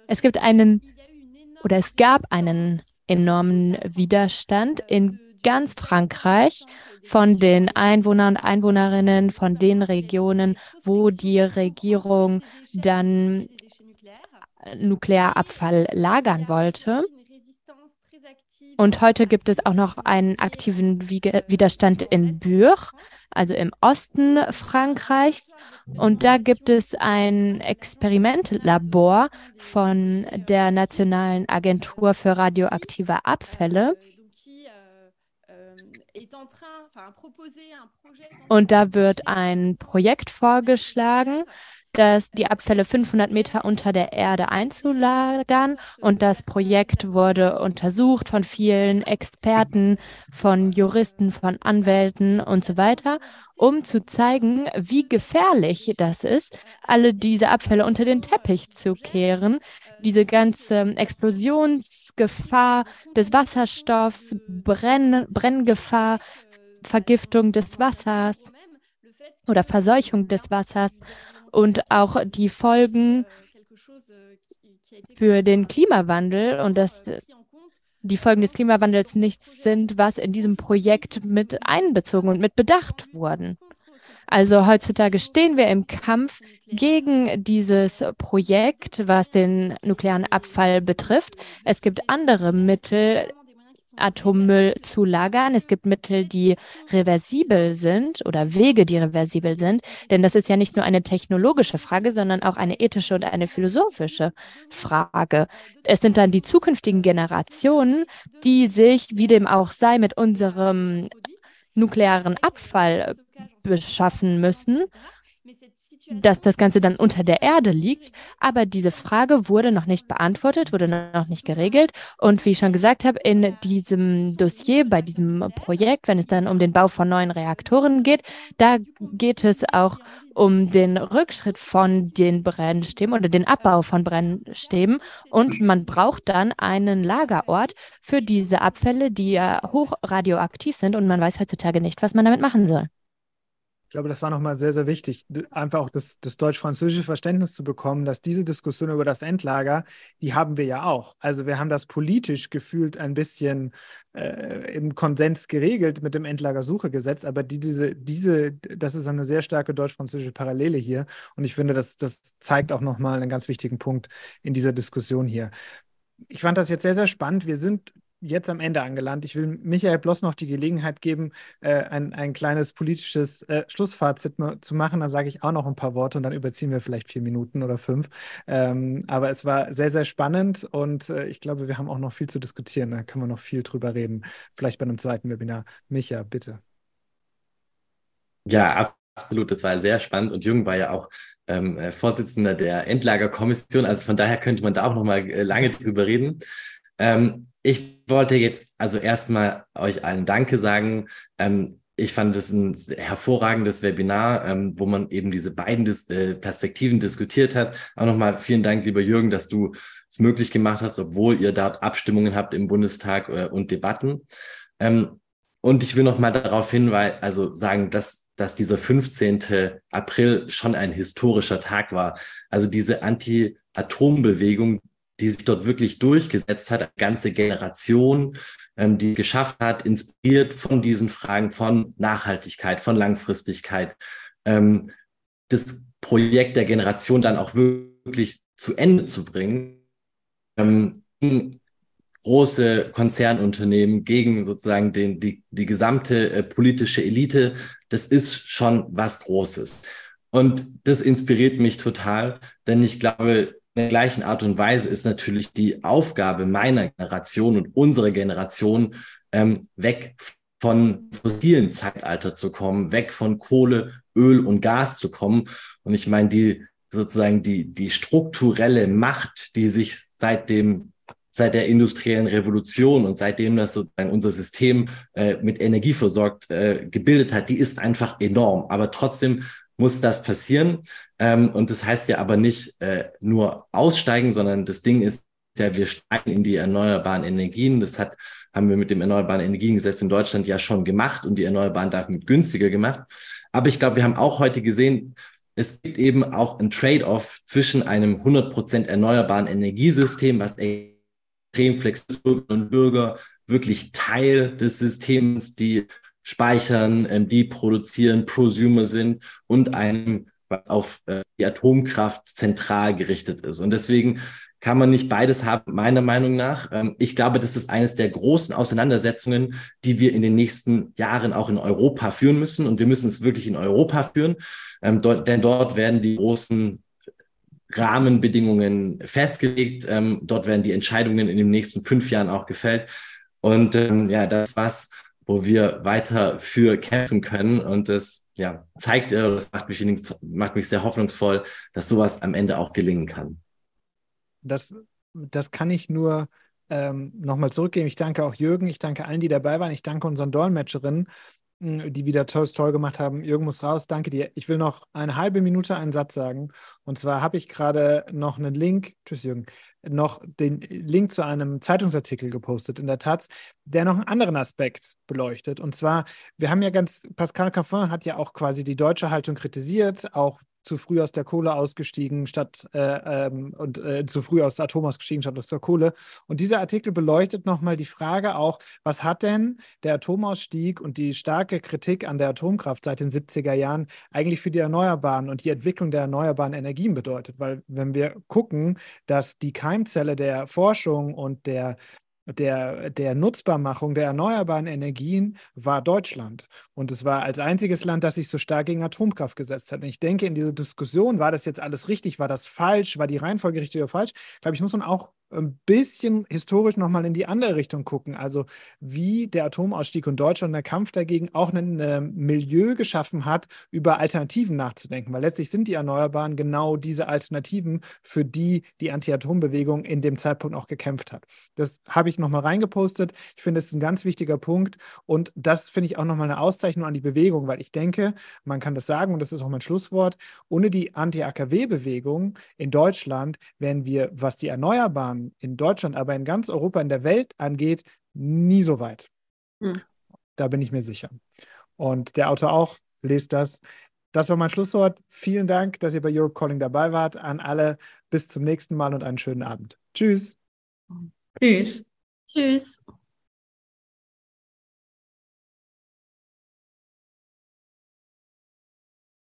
D: Es gibt einen oder es gab einen enormen Widerstand in ganz Frankreich von den Einwohnern und Einwohnerinnen von den Regionen, wo die Regierung dann Nuklearabfall lagern wollte. Und heute gibt es auch noch einen aktiven Widerstand in Bure, also im Osten Frankreichs. Und da gibt es ein Experimentlabor von der Nationalen Agentur für radioaktive Abfälle. Und da wird ein Projekt vorgeschlagen, dass die Abfälle 500 Meter unter der Erde einzulagern. Und das Projekt wurde untersucht von vielen Experten, von Juristen, von Anwälten und so weiter, um zu zeigen, wie gefährlich das ist, alle diese Abfälle unter den Teppich zu kehren. Diese ganze Explosionsgefahr des Wasserstoffs, Brenn Brenngefahr, Vergiftung des Wassers oder Verseuchung des Wassers und auch die Folgen für den Klimawandel und dass die Folgen des Klimawandels nichts sind, was in diesem Projekt mit einbezogen und mit bedacht wurden. Also heutzutage stehen wir im Kampf gegen dieses Projekt, was den nuklearen Abfall betrifft. Es gibt andere Mittel, Atommüll zu lagern. Es gibt Mittel, die reversibel sind oder Wege, die reversibel sind. Denn das ist ja nicht nur eine technologische Frage, sondern auch eine ethische und eine philosophische Frage. Es sind dann die zukünftigen Generationen, die sich, wie dem auch sei, mit unserem nuklearen Abfall beschaffen müssen dass das Ganze dann unter der Erde liegt. Aber diese Frage wurde noch nicht beantwortet, wurde noch nicht geregelt. Und wie ich schon gesagt habe, in diesem Dossier, bei diesem Projekt, wenn es dann um den Bau von neuen Reaktoren geht, da geht es auch um den Rückschritt von den Brennstäben oder den Abbau von Brennstäben. Und man braucht dann einen Lagerort für diese Abfälle, die ja hochradioaktiv sind. Und man weiß heutzutage nicht, was man damit machen soll.
A: Ich glaube, das war nochmal sehr, sehr wichtig, einfach auch das, das deutsch-französische Verständnis zu bekommen, dass diese Diskussion über das Endlager, die haben wir ja auch. Also wir haben das politisch gefühlt ein bisschen äh, im Konsens geregelt mit dem Endlagersuchegesetz, aber die, diese, diese, das ist eine sehr starke deutsch-französische Parallele hier. Und ich finde, das, das zeigt auch nochmal einen ganz wichtigen Punkt in dieser Diskussion hier. Ich fand das jetzt sehr, sehr spannend. Wir sind jetzt am Ende angelangt. Ich will Michael bloß noch die Gelegenheit geben, äh, ein, ein kleines politisches äh, Schlussfazit zu machen. Dann sage ich auch noch ein paar Worte und dann überziehen wir vielleicht vier Minuten oder fünf. Ähm, aber es war sehr, sehr spannend und äh, ich glaube, wir haben auch noch viel zu diskutieren. Da können wir noch viel drüber reden. Vielleicht bei einem zweiten Webinar. Micha, bitte.
B: Ja, absolut. Das war sehr spannend und Jürgen war ja auch ähm, äh, Vorsitzender der Endlagerkommission. Also von daher könnte man da auch noch mal äh, lange drüber reden. Ähm, ich wollte jetzt also erstmal euch allen Danke sagen. Ähm, ich fand es ein hervorragendes Webinar, ähm, wo man eben diese beiden Dis äh, Perspektiven diskutiert hat. Auch nochmal vielen Dank, lieber Jürgen, dass du es möglich gemacht hast, obwohl ihr dort Abstimmungen habt im Bundestag äh, und Debatten. Ähm, und ich will noch mal darauf hinweisen, also sagen, dass, dass dieser 15. April schon ein historischer Tag war. Also diese Anti-Atom-Bewegung, die sich dort wirklich durchgesetzt hat, eine ganze Generation, ähm, die geschafft hat, inspiriert von diesen Fragen von Nachhaltigkeit, von Langfristigkeit, ähm, das Projekt der Generation dann auch wirklich zu Ende zu bringen. Ähm, große Konzernunternehmen gegen sozusagen den, die, die gesamte äh, politische Elite, das ist schon was Großes. Und das inspiriert mich total, denn ich glaube, der gleichen Art und Weise ist natürlich die Aufgabe meiner Generation und unserer Generation, ähm, weg von fossilen Zeitalter zu kommen, weg von Kohle, Öl und Gas zu kommen. Und ich meine, die sozusagen die, die strukturelle Macht, die sich seit dem seit der industriellen Revolution und seitdem das sozusagen unser System äh, mit Energie versorgt äh, gebildet hat, die ist einfach enorm. Aber trotzdem muss das passieren. Ähm, und das heißt ja aber nicht äh, nur aussteigen, sondern das Ding ist ja, wir steigen in die erneuerbaren Energien. Das hat, haben wir mit dem Erneuerbaren Energiengesetz in Deutschland ja schon gemacht und die Erneuerbaren damit günstiger gemacht. Aber ich glaube, wir haben auch heute gesehen, es gibt eben auch ein Trade-off zwischen einem 100% erneuerbaren Energiesystem, was extrem flexibel und Bürger wirklich Teil des Systems, die speichern, ähm, die produzieren, Prosumer sind und einem, was auf äh, die Atomkraft zentral gerichtet ist. Und deswegen kann man nicht beides haben, meiner Meinung nach. Ähm, ich glaube, das ist eines der großen Auseinandersetzungen, die wir in den nächsten Jahren auch in Europa führen müssen. Und wir müssen es wirklich in Europa führen, ähm, denn dort werden die großen Rahmenbedingungen festgelegt. Ähm, dort werden die Entscheidungen in den nächsten fünf Jahren auch gefällt. Und ja, das was, wo wir weiter für kämpfen können. Und das ja, zeigt, äh, das macht mich, macht mich sehr hoffnungsvoll, dass sowas am Ende auch gelingen kann.
A: Das, das kann ich nur ähm, nochmal zurückgeben. Ich danke auch Jürgen, ich danke allen, die dabei waren, ich danke unseren Dolmetscherinnen die wieder toll, toll gemacht haben. Jürgen muss raus, danke dir. Ich will noch eine halbe Minute einen Satz sagen. Und zwar habe ich gerade noch einen Link, tschüss Jürgen, noch den Link zu einem Zeitungsartikel gepostet in der Taz, der noch einen anderen Aspekt beleuchtet. Und zwar, wir haben ja ganz, Pascal Caffin hat ja auch quasi die deutsche Haltung kritisiert, auch zu früh aus der Kohle ausgestiegen statt äh, ähm, und äh, zu früh aus Atom ausgestiegen statt aus der Kohle. Und dieser Artikel beleuchtet nochmal die Frage auch, was hat denn der Atomausstieg und die starke Kritik an der Atomkraft seit den 70er Jahren eigentlich für die Erneuerbaren und die Entwicklung der erneuerbaren Energien bedeutet? Weil wenn wir gucken, dass die Keimzelle der Forschung und der der, der Nutzbarmachung der erneuerbaren Energien war Deutschland. Und es war als einziges Land, das sich so stark gegen Atomkraft gesetzt hat. Und ich denke, in dieser Diskussion, war das jetzt alles richtig, war das falsch, war die Reihenfolge richtig oder falsch, glaube ich, muss man auch ein bisschen historisch nochmal in die andere Richtung gucken. Also wie der Atomausstieg und Deutschland der Kampf dagegen auch ein äh, Milieu geschaffen hat, über Alternativen nachzudenken. Weil letztlich sind die Erneuerbaren genau diese Alternativen, für die die Anti-Atom-Bewegung in dem Zeitpunkt auch gekämpft hat. Das habe ich nochmal reingepostet. Ich finde, das ist ein ganz wichtiger Punkt. Und das finde ich auch nochmal eine Auszeichnung an die Bewegung, weil ich denke, man kann das sagen, und das ist auch mein Schlusswort, ohne die Anti-AKW-Bewegung in Deutschland wären wir, was die Erneuerbaren in Deutschland, aber in ganz Europa, in der Welt angeht, nie so weit. Mhm. Da bin ich mir sicher. Und der Autor auch, lest das. Das war mein Schlusswort. Vielen Dank, dass ihr bei Europe Calling dabei wart. An alle bis zum nächsten Mal und einen schönen Abend. Tschüss.
E: Tschüss.
G: Tschüss.